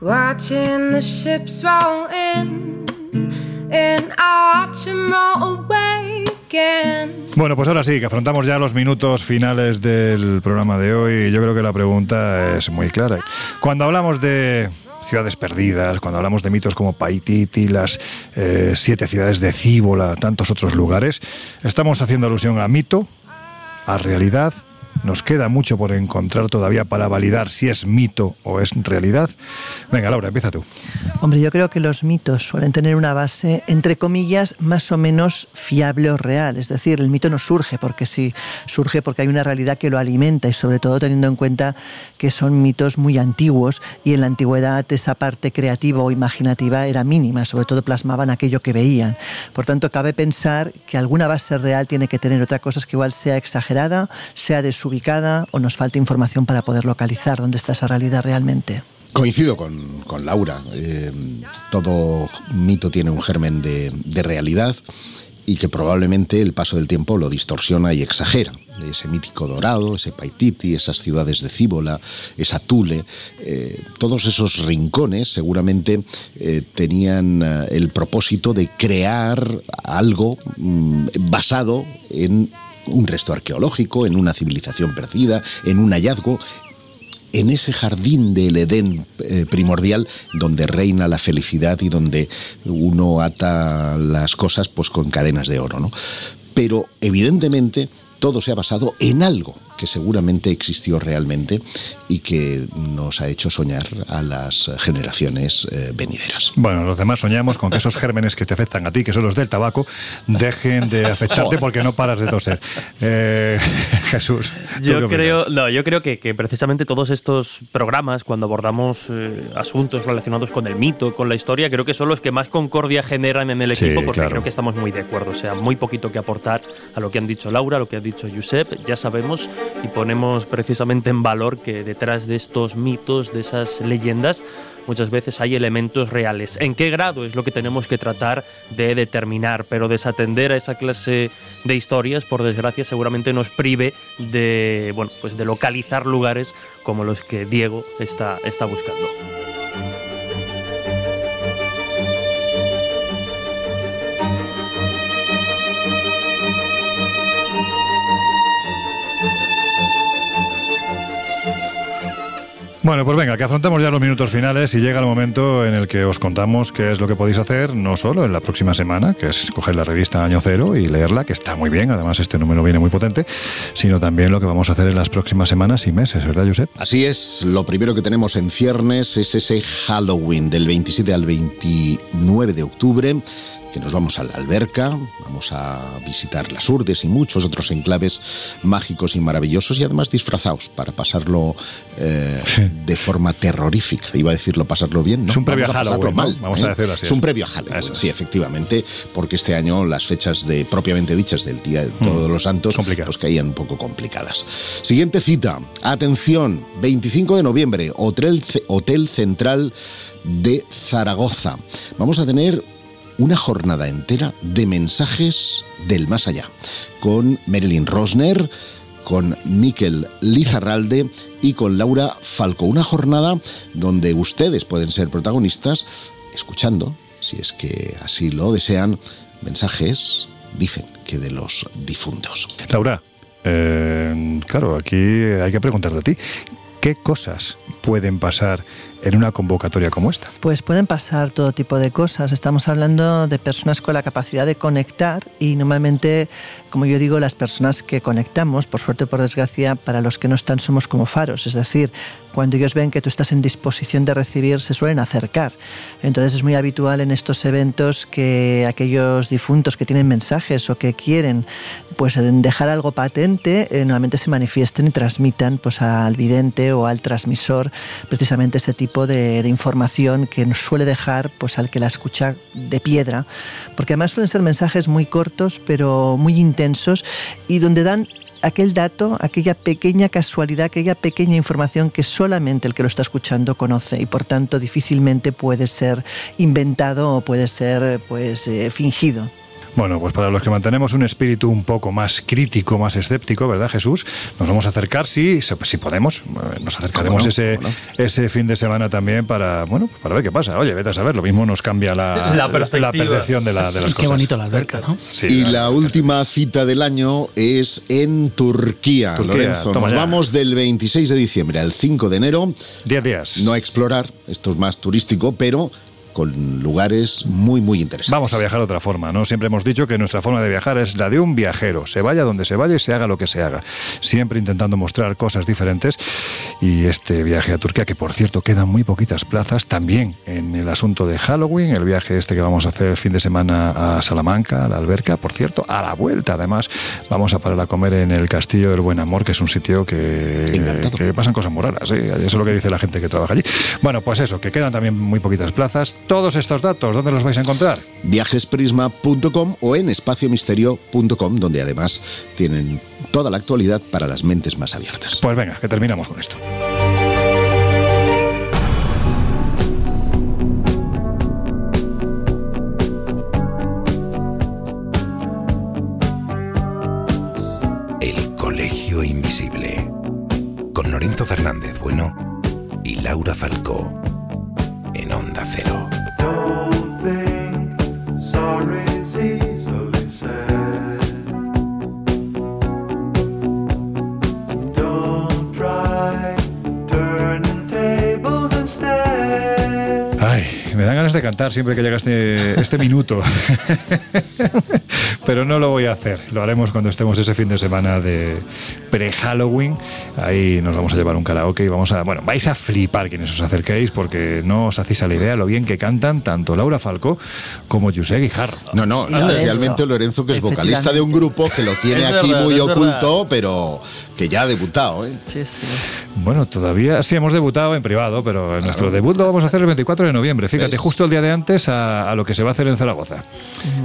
watching the ships roll and I watch. Bueno, pues ahora sí, que afrontamos ya los minutos finales del programa de hoy. Yo creo que la pregunta es muy clara. Cuando hablamos de ciudades perdidas, cuando hablamos de mitos como Paititi, las eh, siete ciudades de Cíbola, tantos otros lugares, estamos haciendo alusión a mito, a realidad. Nos queda mucho por encontrar todavía para validar si es mito o es realidad. Venga, Laura, empieza tú. Hombre, yo creo que los mitos suelen tener una base, entre comillas, más o menos fiable o real. Es decir, el mito no surge porque sí, surge porque hay una realidad que lo alimenta y sobre todo teniendo en cuenta que son mitos muy antiguos y en la antigüedad esa parte creativa o imaginativa era mínima, sobre todo plasmaban aquello que veían. Por tanto, cabe pensar que alguna base real tiene que tener otra cosa es que igual sea exagerada, sea desubicada o nos falta información para poder localizar dónde está esa realidad realmente. Coincido con, con Laura. Eh, todo mito tiene un germen de, de realidad y que probablemente el paso del tiempo lo distorsiona y exagera. Ese mítico dorado, ese Paititi, esas ciudades de Cíbola, esa Tule, eh, todos esos rincones seguramente eh, tenían eh, el propósito de crear algo mm, basado en un resto arqueológico, en una civilización perdida, en un hallazgo, en ese jardín del Edén eh, primordial donde reina la felicidad y donde uno ata las cosas pues con cadenas de oro, ¿no? Pero evidentemente todo se ha basado en algo que seguramente existió realmente y que nos ha hecho soñar a las generaciones eh, venideras. Bueno, los demás soñamos con que esos gérmenes que te afectan a ti, que son los del tabaco, dejen de [LAUGHS] afectarte porque no paras de toser. Eh, [LAUGHS] Jesús. ¿tú qué Yo creo, no, yo creo que, que precisamente todos estos programas, cuando abordamos eh, asuntos relacionados con el mito, con la historia, creo que son los que más concordia generan en el Sí, equipo, porque claro. creo que estamos muy de acuerdo. O sea, muy poquito que aportar a lo que han dicho Laura, a lo que ha dicho Josep, ya sabemos y ponemos precisamente en valor que detrás de estos mitos, de esas leyendas, muchas veces hay elementos reales. ¿En qué grado es lo que tenemos que tratar de determinar? Pero desatender a esa clase de historias, por desgracia, seguramente nos prive de, bueno, pues de localizar lugares como los que Diego está, está buscando. Bueno, pues venga, que afrontamos ya los minutos finales y llega el momento en el que os contamos qué es lo que podéis hacer, no solo en la próxima semana, que es coger la revista Año Cero y leerla, que está muy bien, además este número viene muy potente, sino también lo que vamos a hacer en las próximas semanas y meses, ¿verdad, Josep? Así es, lo primero que tenemos en ciernes es ese Halloween del 27 al 29 de octubre, que nos vamos a la alberca, vamos a visitar las urdes y muchos otros enclaves mágicos y maravillosos y además disfrazados para pasarlo eh, de forma terrorífica. Iba a decirlo pasarlo bien, ¿no? Es un previo Vamos a pasarlo Halloween, ¿no? mal. Vamos ¿eh? a decirlo así. Es un previo a Halloween, sí, efectivamente, porque este año las fechas de propiamente dichas del Día de Todos Mm, los Santos pues caían un poco complicadas. Siguiente cita, atención, 25 de noviembre, Hotel, Hotel Central de Zaragoza. Vamos a tener una jornada entera de mensajes del más allá, con Marilyn Rosner, con Miquel Lizarralde y con Laura Falco. Una jornada donde ustedes pueden ser protagonistas escuchando, si es que así lo desean, mensajes, dicen que de los difuntos. Laura, eh, claro, aquí hay que preguntarte a ti, ¿qué cosas pueden pasar en una convocatoria como esta? Pues pueden pasar todo tipo de cosas. Estamos hablando de personas con la capacidad de conectar y normalmente, como yo digo, las personas que conectamos, por suerte o por desgracia, para los que no están somos como faros. Es decir, cuando ellos ven que tú estás en disposición de recibir, se suelen acercar. Entonces es muy habitual en estos eventos que aquellos difuntos que tienen mensajes o que quieren pues dejar algo patente, eh, normalmente se manifiesten y transmitan pues al vidente o al transmisor precisamente ese tipo de, información que suele dejar pues, al que la escucha de piedra, porque además suelen ser mensajes muy cortos pero muy intensos y donde dan aquel dato, aquella pequeña casualidad, aquella pequeña información que solamente el que lo está escuchando conoce y por tanto difícilmente puede ser inventado o puede ser pues eh, fingido. Bueno, pues para los que mantenemos un espíritu un poco más crítico, más escéptico, ¿verdad, Jesús? Nos vamos a acercar, sí, se- si podemos, eh, nos acercaremos ese, ¿Cómo ese fin de semana también para, bueno, para ver qué pasa. Oye, vete a saber, lo mismo nos cambia la, [LAUGHS] La perspectiva. percepción de, la, de las Qué cosas. bonito la alberca, ¿no? Sí, y la- la última cita del año es en Turquía, Turquía, Lorenzo. Nos ya. vamos del 26 de diciembre al 5 de enero. 10 días. No a explorar, esto es más turístico, pero con lugares muy, muy interesantes. Vamos a viajar de otra forma, ¿no? Siempre hemos dicho que nuestra forma de viajar es la de un viajero, se vaya donde se vaya y se haga lo que se haga, siempre intentando mostrar cosas diferentes. Y este viaje a Turquía, que por cierto quedan muy poquitas plazas, también en el asunto de Halloween, el viaje este que vamos a hacer el fin de semana a Salamanca, a la alberca, por cierto, a la vuelta además, vamos a parar a comer en el Castillo del Buen Amor, que es un sitio que, que pasan cosas muy raras, ¿eh? eso es lo que dice la gente que trabaja allí. Bueno, pues eso, que quedan también muy poquitas plazas. Todos estos datos, ¿dónde los vais a encontrar? Viajesprisma.com o en espaciomisterio.com, donde además tienen toda la actualidad para las mentes más abiertas. Pues venga, que terminamos con esto. El Colegio Invisible. Con Lorenzo Fernández Bueno y Laura Falcó. Cantar siempre que llega este, este minuto. [LAUGHS] Pero no lo voy a hacer. Lo haremos cuando estemos ese fin de semana de pre-Halloween. Ahí nos vamos a llevar un karaoke y vamos a. Bueno, vais a flipar quienes os acerquéis porque no os hacéis a la idea lo bien que cantan tanto Laura Falcó como José Guijarro. No, no, especialmente Lorenzo, que es vocalista de un grupo que lo tiene Es aquí verdad, muy oculto, pero que ya ha debutado, ¿eh? Sí, sí. Bueno, todavía sí hemos debutado en privado, pero nuestro debut lo vamos a hacer el 24 de noviembre. Fíjate, justo el día de antes a, a lo que se va a hacer en Zaragoza.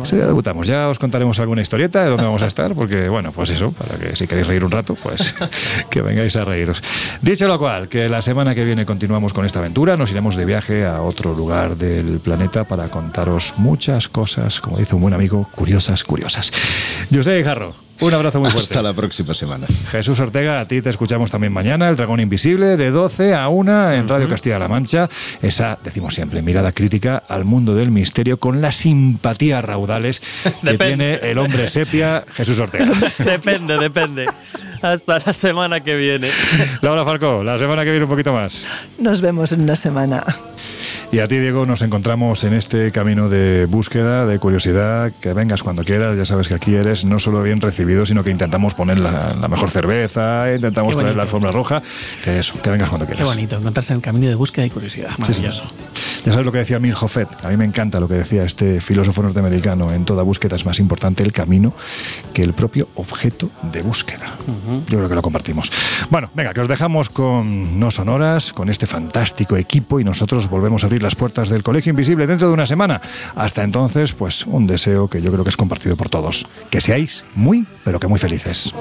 Ese día debutamos. Ya os contaremos alguna historieta de dónde vamos a estar, porque, bueno, pues eso, para que si queréis reír un rato, pues [LAUGHS] que vengáis a reíros. Dicho lo cual, que la semana que viene continuamos con esta aventura, nos iremos de viaje a otro lugar del planeta para contaros muchas cosas, como dice un buen amigo, curiosas, curiosas. José Guijarro, un abrazo muy fuerte. Hasta la próxima semana. Jesús Ortega, a ti te escuchamos también mañana, El Dragón Invisible, de 12 a 1 en Radio Castilla-La Mancha. Esa, decimos siempre, mirada crítica al mundo del misterio con las simpatías raudales [LAUGHS] que Depende. tiene el hombre sepia, Jesús Ortega. [LAUGHS] depende, depende. Hasta la semana que viene. Laura Falcó, la semana que viene un poquito más. Nos vemos en una semana. Y a ti, Diego, nos encontramos en este camino de búsqueda, de curiosidad, que vengas cuando quieras. Ya sabes que aquí eres no solo bien recibido, sino que intentamos poner la, la mejor cerveza, intentamos Qué traer la alfombra roja. Que eso, que vengas cuando Qué quieras. bonito, encontrarse en el camino de búsqueda y curiosidad. Sí, sí. Ya sabes lo que decía Mir Hoffet. A mí me encanta lo que decía este filósofo norteamericano. En toda búsqueda es más importante el camino que el propio objeto de búsqueda. Yo creo que lo compartimos. Bueno, venga, que os dejamos con No Sonoras, con este fantástico equipo y nosotros volvemos a abrir las puertas del Colegio Invisible dentro de una semana. Hasta entonces, pues un deseo que yo creo que es compartido por todos. Que seáis muy, pero que muy felices.